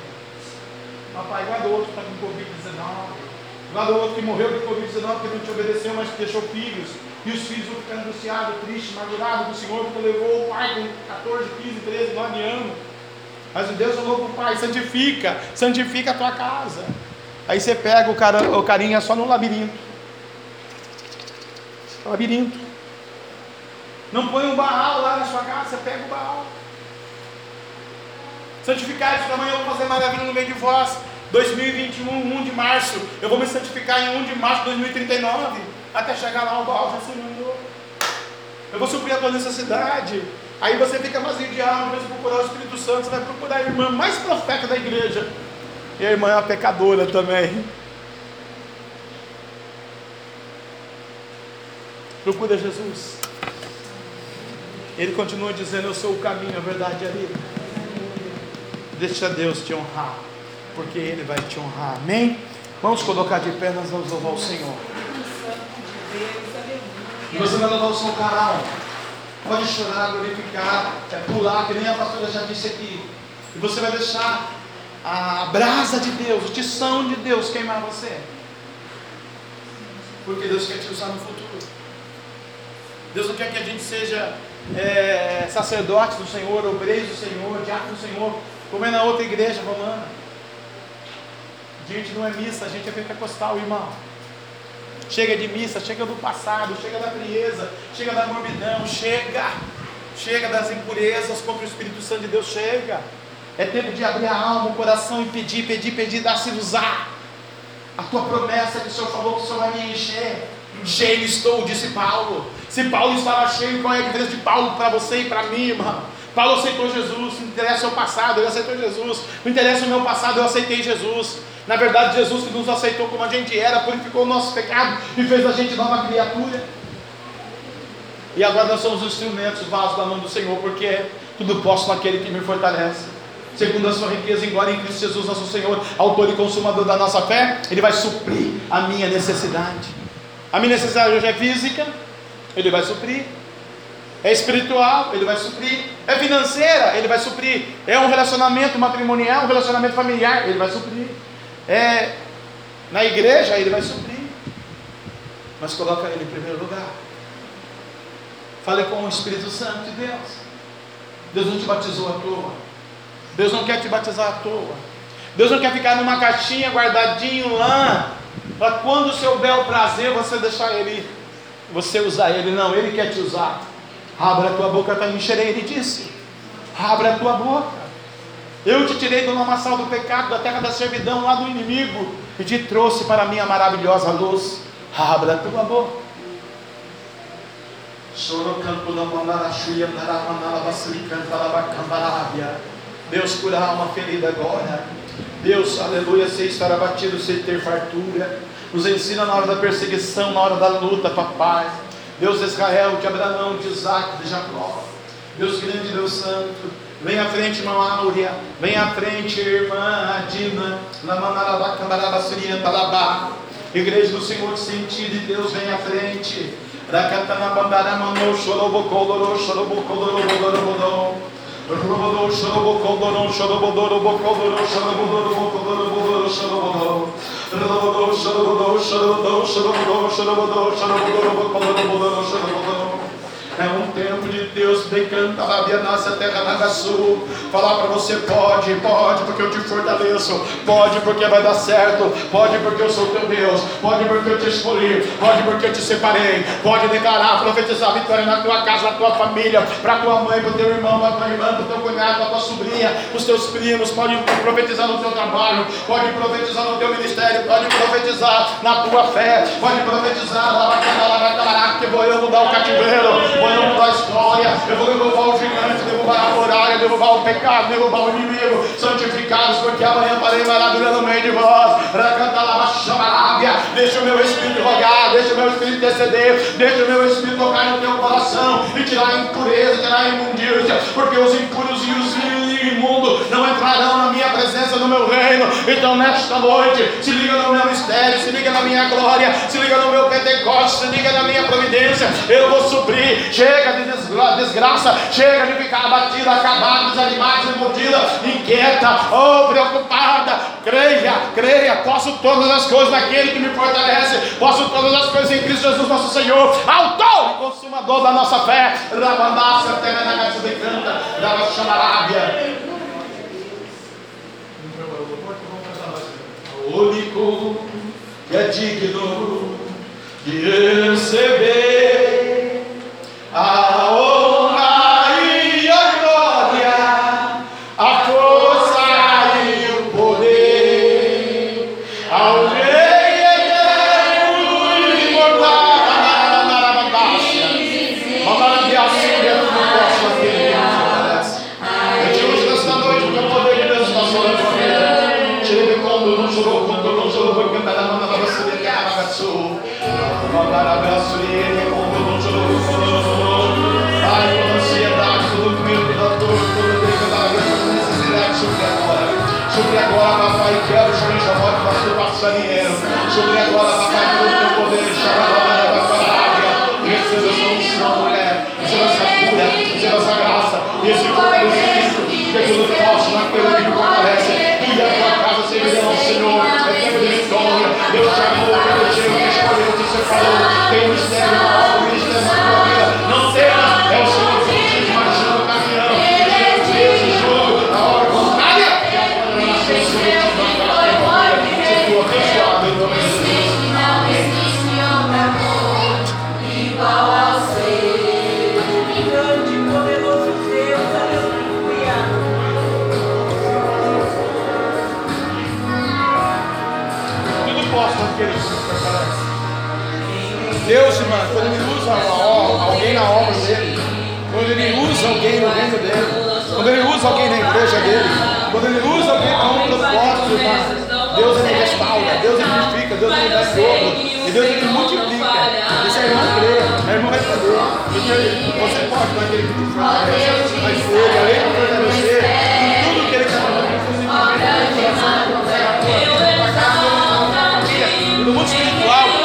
Papai, guarda outro que está com Covid-19. Guarda outro que morreu de Covid-19 que não te obedeceu, mas que deixou filhos. E os filhos vão ficar angustiados, tristes, amargurados do Senhor, porque levou o pai com 14, 15, 13, 9 anos. Mas o Deus falou para o pai: santifica, santifica a tua casa. Aí você pega o, cara, o carinha só no labirinto. Labirinto. Não põe um barral lá na sua casa, você pega o barral. Santificar isso amanhã eu vou fazer maravilha no meio de vós. 2021, 1 de março. Eu vou me santificar em 1 de março de 2039 até chegar lá o Baal já se mandou. Eu vou suprir a tua necessidade. Aí você fica vazio de alma, de procurar o Espírito Santo, você vai procurar a irmã mais profeta da igreja. E a irmã é uma pecadora também. Procura Jesus. Ele continua dizendo: Eu sou o caminho, a verdade e a vida. Deixa Deus te honrar, porque Ele vai te honrar. Amém? Vamos colocar de pé, nós vamos louvar o Senhor. E você vai levar o seu canal. Pode chorar, glorificar, é pular, que nem a pastora já disse aqui. E você vai deixar a brasa de Deus, o tição de Deus queimar você. Porque Deus quer te usar no futuro. Deus não quer que a gente seja é, sacerdote do Senhor, obreiro do Senhor, diácono do Senhor, como é na outra igreja romana. A gente não é missa, a gente é pentecostal, irmão. Chega de missa, chega do passado, chega da frieza, chega da morbidão, chega, chega das impurezas contra o Espírito Santo de Deus, chega. É tempo de abrir a alma, o coração e pedir, pedir, pedir, dar-se usar. A tua promessa que o Senhor falou que o Senhor vai me encher. Cheio estou, disse Paulo. Se Paulo estava cheio, qual é a diferença de Paulo para você e para mim, irmão? Paulo aceitou Jesus, não interessa o passado, ele aceitou Jesus. Não interessa o meu passado, eu aceitei Jesus. Na verdade, Jesus que nos aceitou como a gente era, purificou o nosso pecado e fez a gente nova criatura. E agora nós somos os instrumentos, vasos da mão do Senhor, porque tudo posso naquele que me fortalece segundo a sua riqueza em glória em Cristo Jesus, nosso Senhor, autor e consumador da nossa fé, Ele vai suprir a minha necessidade. A minha necessidade hoje é física, Ele vai suprir. É espiritual, Ele vai suprir. É financeira, Ele vai suprir. É um relacionamento matrimonial, um relacionamento familiar, Ele vai suprir. É na igreja, Ele vai suprir. Mas coloca Ele em primeiro lugar. Fale com o Espírito Santo de Deus. Deus não te batizou à toa. Deus não quer te batizar à toa. Deus não quer ficar numa caixinha guardadinho lá, para quando o seu bel prazer você deixar ele, você usar ele. Não, ele quer te usar. Abra a tua boca para encher, ele disse. Abra a tua boca. Eu te tirei do lamaçal do pecado, da terra da servidão, lá do inimigo, e te trouxe para a minha maravilhosa luz. Abra tua boca. Deus cura a alma ferida agora. Deus, aleluia, sem estar abatido, sem ter fartura. Nos ensina na hora da perseguição, na hora da luta, papai. Deus de Israel, de Abraão, de Isaac, de Jacó. Deus grande, Deus santo. Vem à frente, irmã Áurea. Vem à frente, irmã Adina. Igreja do Senhor sentido de Deus, vem à frente. Rakatana bandara mano chorobocoloro chorobocoloro bodoro Robodo, Shorobokodoro, Shorobodoro, Bokodoro, Shorobodoro, Bokodoro, Bodoro, Shorobodo. Robodo, Shorobodo, Shorobodo, Shorobodo, É um tempo de Deus, decanta a Bia nasce a terra na sul. Falar para você, pode, pode, porque eu te fortaleço. Pode, porque vai dar certo. Pode, porque eu sou teu Deus. Pode, porque eu te escolhi. Pode, porque eu te separei. Pode declarar, profetizar vitória na tua casa, na tua família, para tua mãe, para teu irmão, para tua irmã, para teu cunhado, para tua sobrinha, para os teus primos. Pode profetizar no teu trabalho. Pode profetizar no teu ministério. Pode profetizar na tua fé. Pode profetizar, que vou eu mudar o cativeiro história, eu vou derrubar o gigante, derrubar a muralha, derrubar o pecado, derrubar o inimigo, santificados, porque amanhã farei maravilha no meio de vós. Deixa o meu espírito rogar, deixa o meu espírito interceder, deixa o meu espírito tocar no teu coração e tirar a impureza, tirar a imundícia, porque os impuros e os imundos não entrarão na minha presença, no meu reino. Então, nesta noite, se liga no meu mistério, se liga na minha glória, se liga no meu Pentecostes, se liga na minha providência. Eu vou suprir chega de desgraça, chega de ficar abatida, acabada, desanimada, desmordida, inquieta oh, preocupada. Creia, creia, posso todas as coisas naquele que me fortalece, posso todas as coisas em Cristo Jesus, nosso Senhor, autor e consumador da nossa fé. Rabandaça, terra na casa de canta, Rabaxamarábia. O único que é digno de fortalecimento, que tudo posso naquele que me fortalece. Senhor. É de vitória. Deus te amou, protegeu, te escolheu, te separou. Tem um mistério, um na tua quando Ele usa alguém no reino dele, quando Ele usa alguém na igreja dele, quando Ele usa alguém com um propósito, irmão, Deus Ele restaura, Deus Ele edifica, Deus Ele dá dobro, e Deus Ele multiplica. E se a irmã crê, a irmã vai saber, porque você pode dar aquele que te mas Ele, além de fortalecer, em tudo que Ele está na na e no mundo espiritual,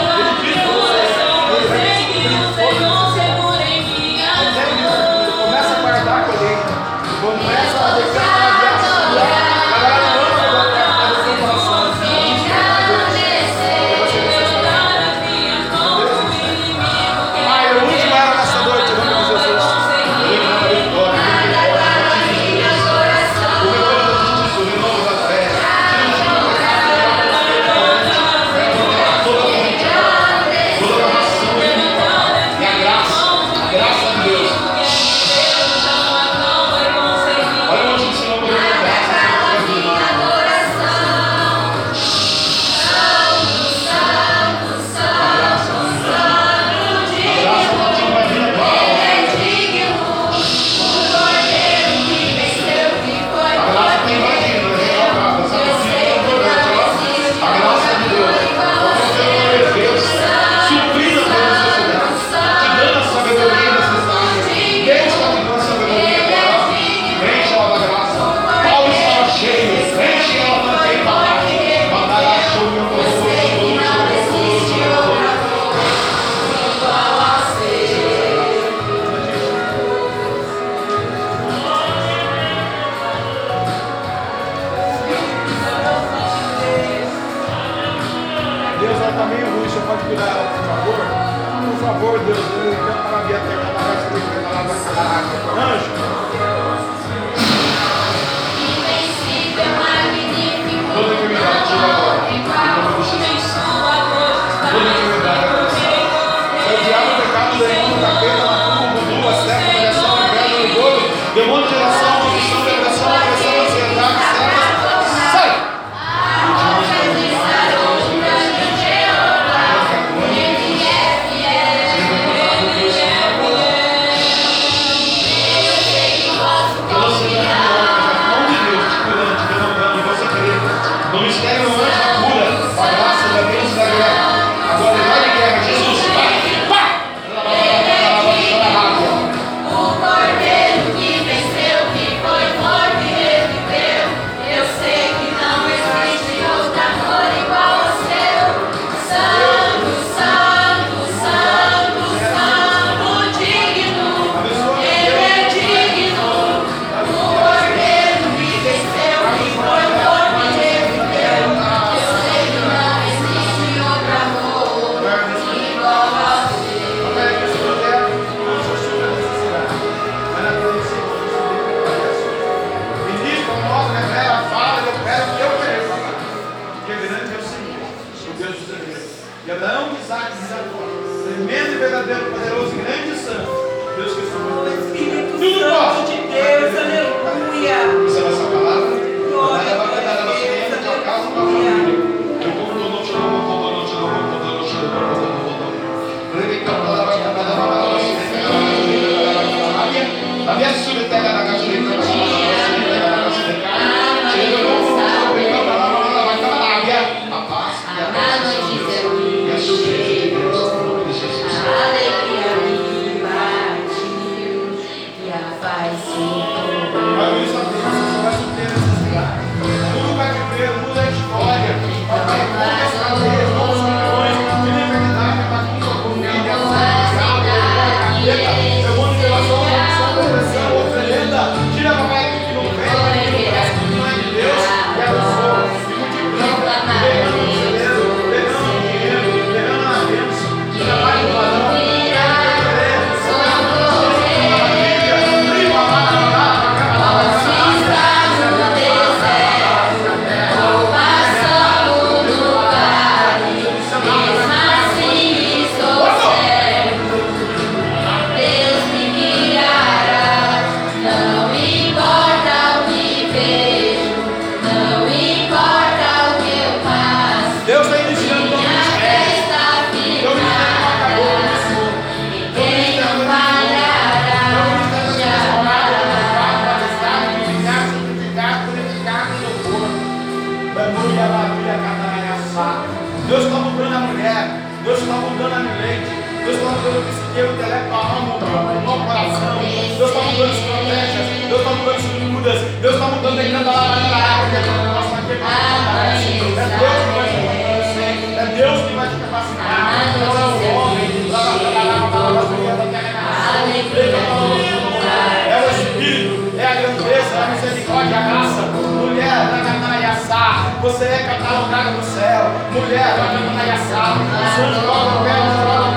de Deus. De Abraão, de Isaac e de Tremendo e verdadeiro, poderoso e grande santo. Deus que sou Espírito Tudo Santo de Deus, aleluia. Isso é a nossa palavra. Glória a Deus, aleluia. Você é catalogada no céu. Mulher, vai na Nagassá. Sua droga, mulher, droga,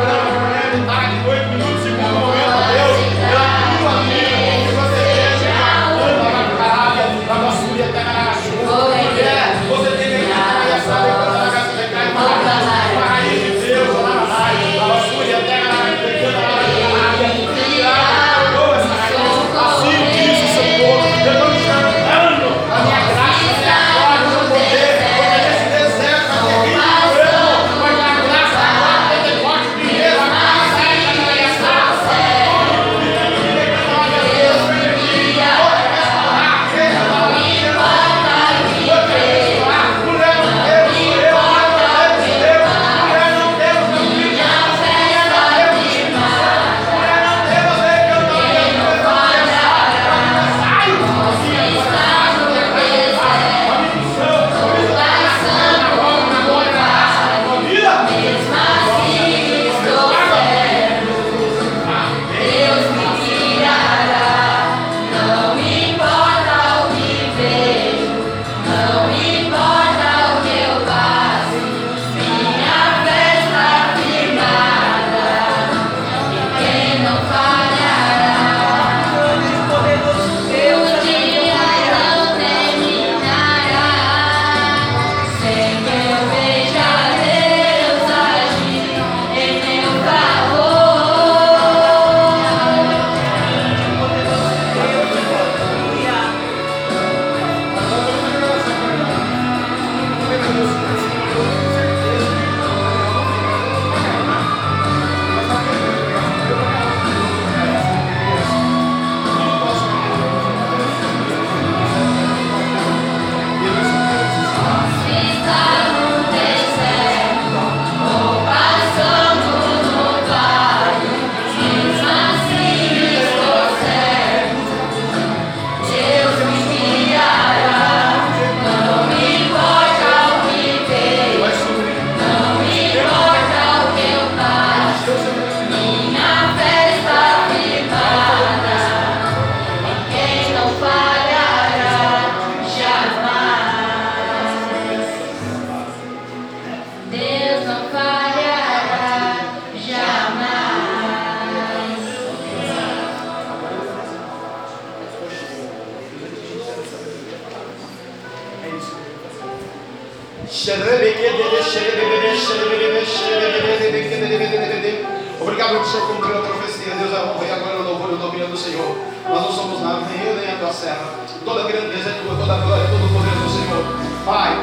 serra. Toda grandeza é tua, toda glória, todo poder do Senhor. Pai,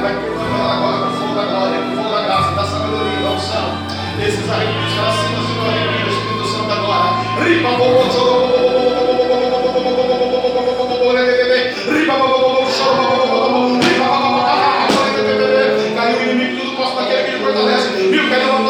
vai queimando agora com fogo da glória, com fogo da graça, da sabedoria, da unção. Esses arrepios para cima, Senhor, arrepios Espírito Santo agora. Ripa, bobo, Caiu o inimigo, tudo posso daquele que fortalece. Viu, caiu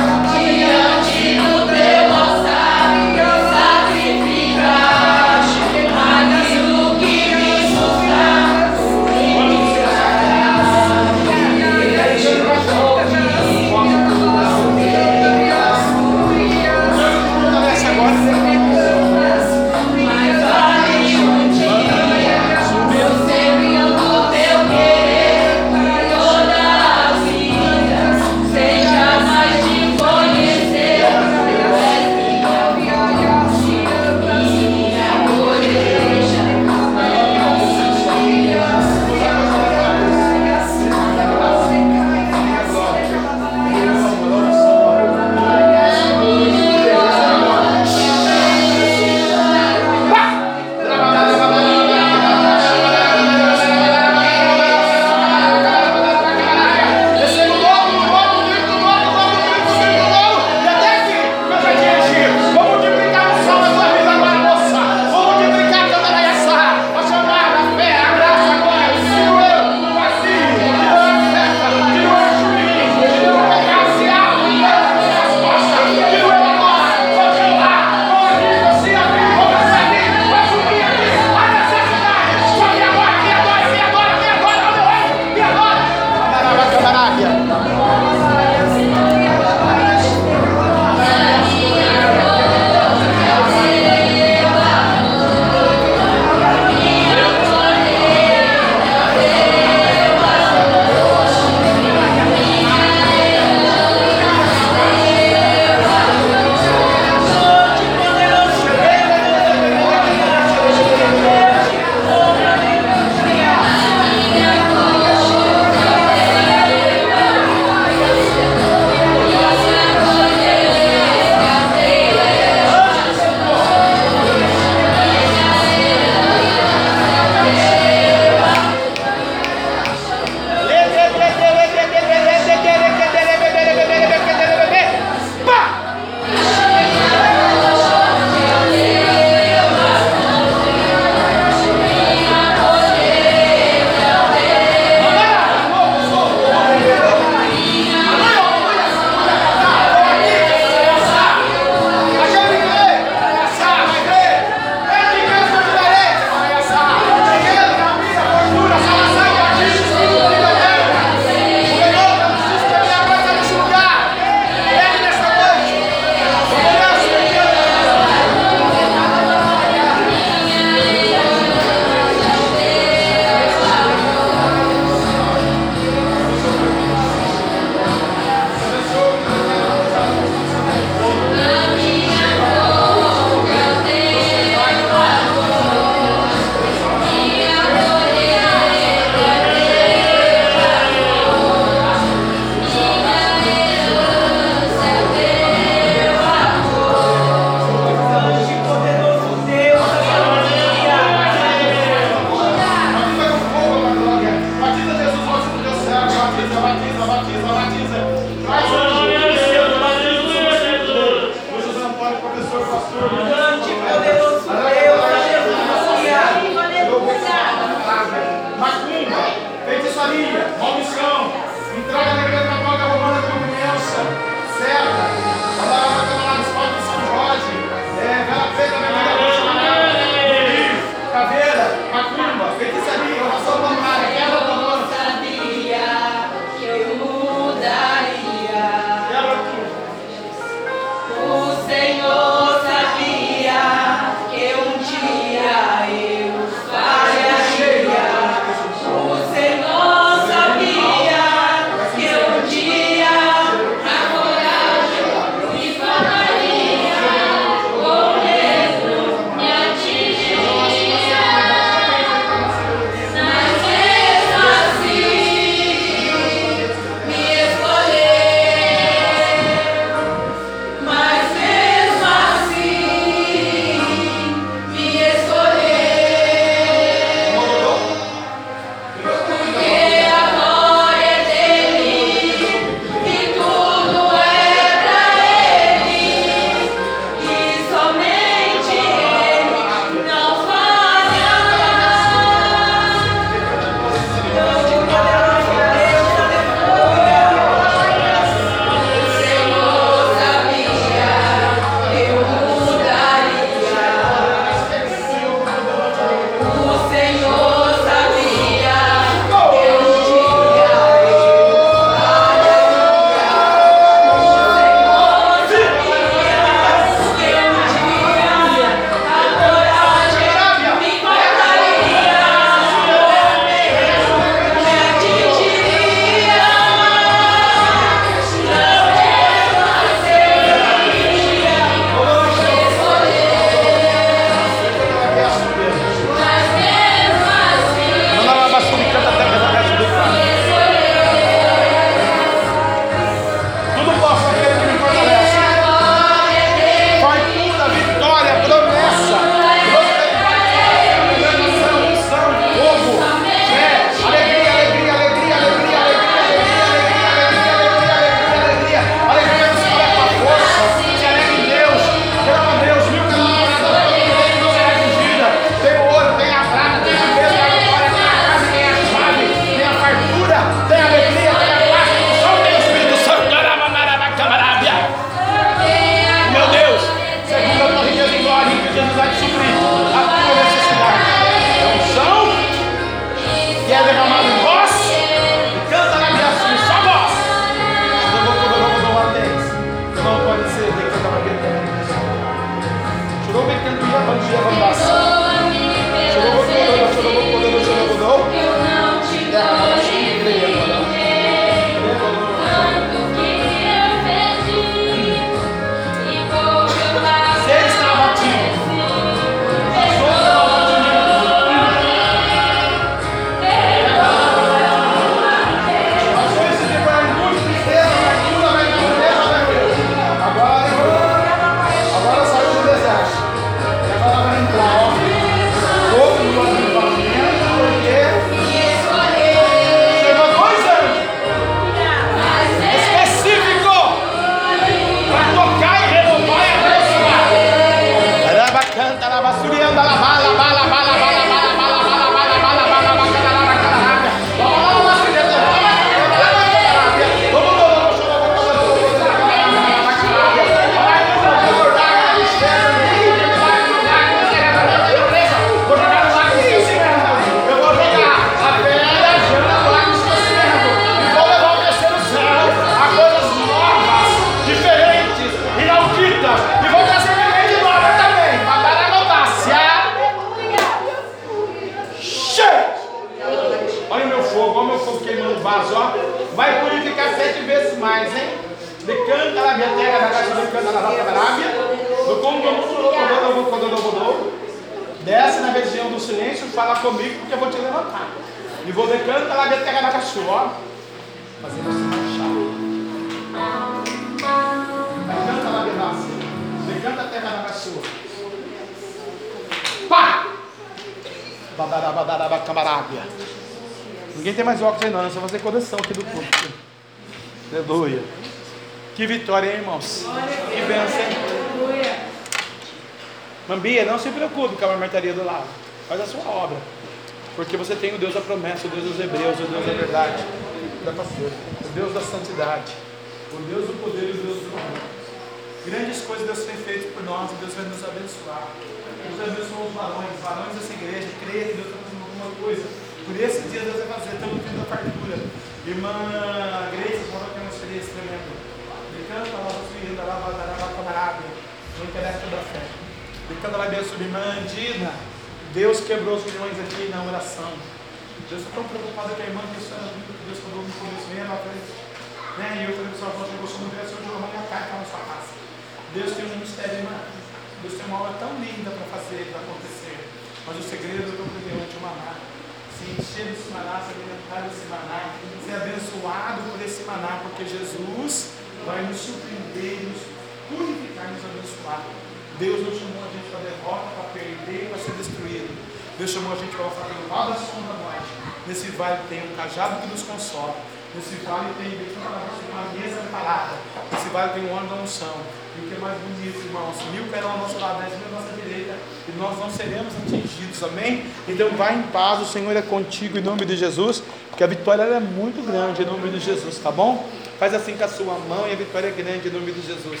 não seremos atingidos, amém? Então vai em paz, o Senhor é contigo em nome de Jesus, porque a vitória é muito grande em nome de Jesus, tá bom? Faz assim com a sua mão e a vitória é grande em nome de Jesus.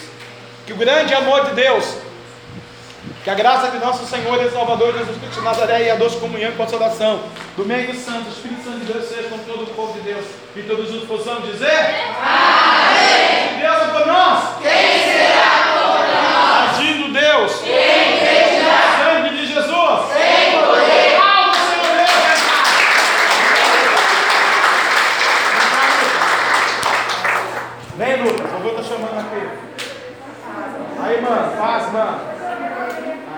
Que o grande amor de Deus, que a graça de nosso Senhor e Salvador Jesus Cristo de Nazaré e a doce comunhão e consolação do meio santo, Espírito Santo de Deus seja com todo o povo de Deus e todos juntos possamos dizer... Amém.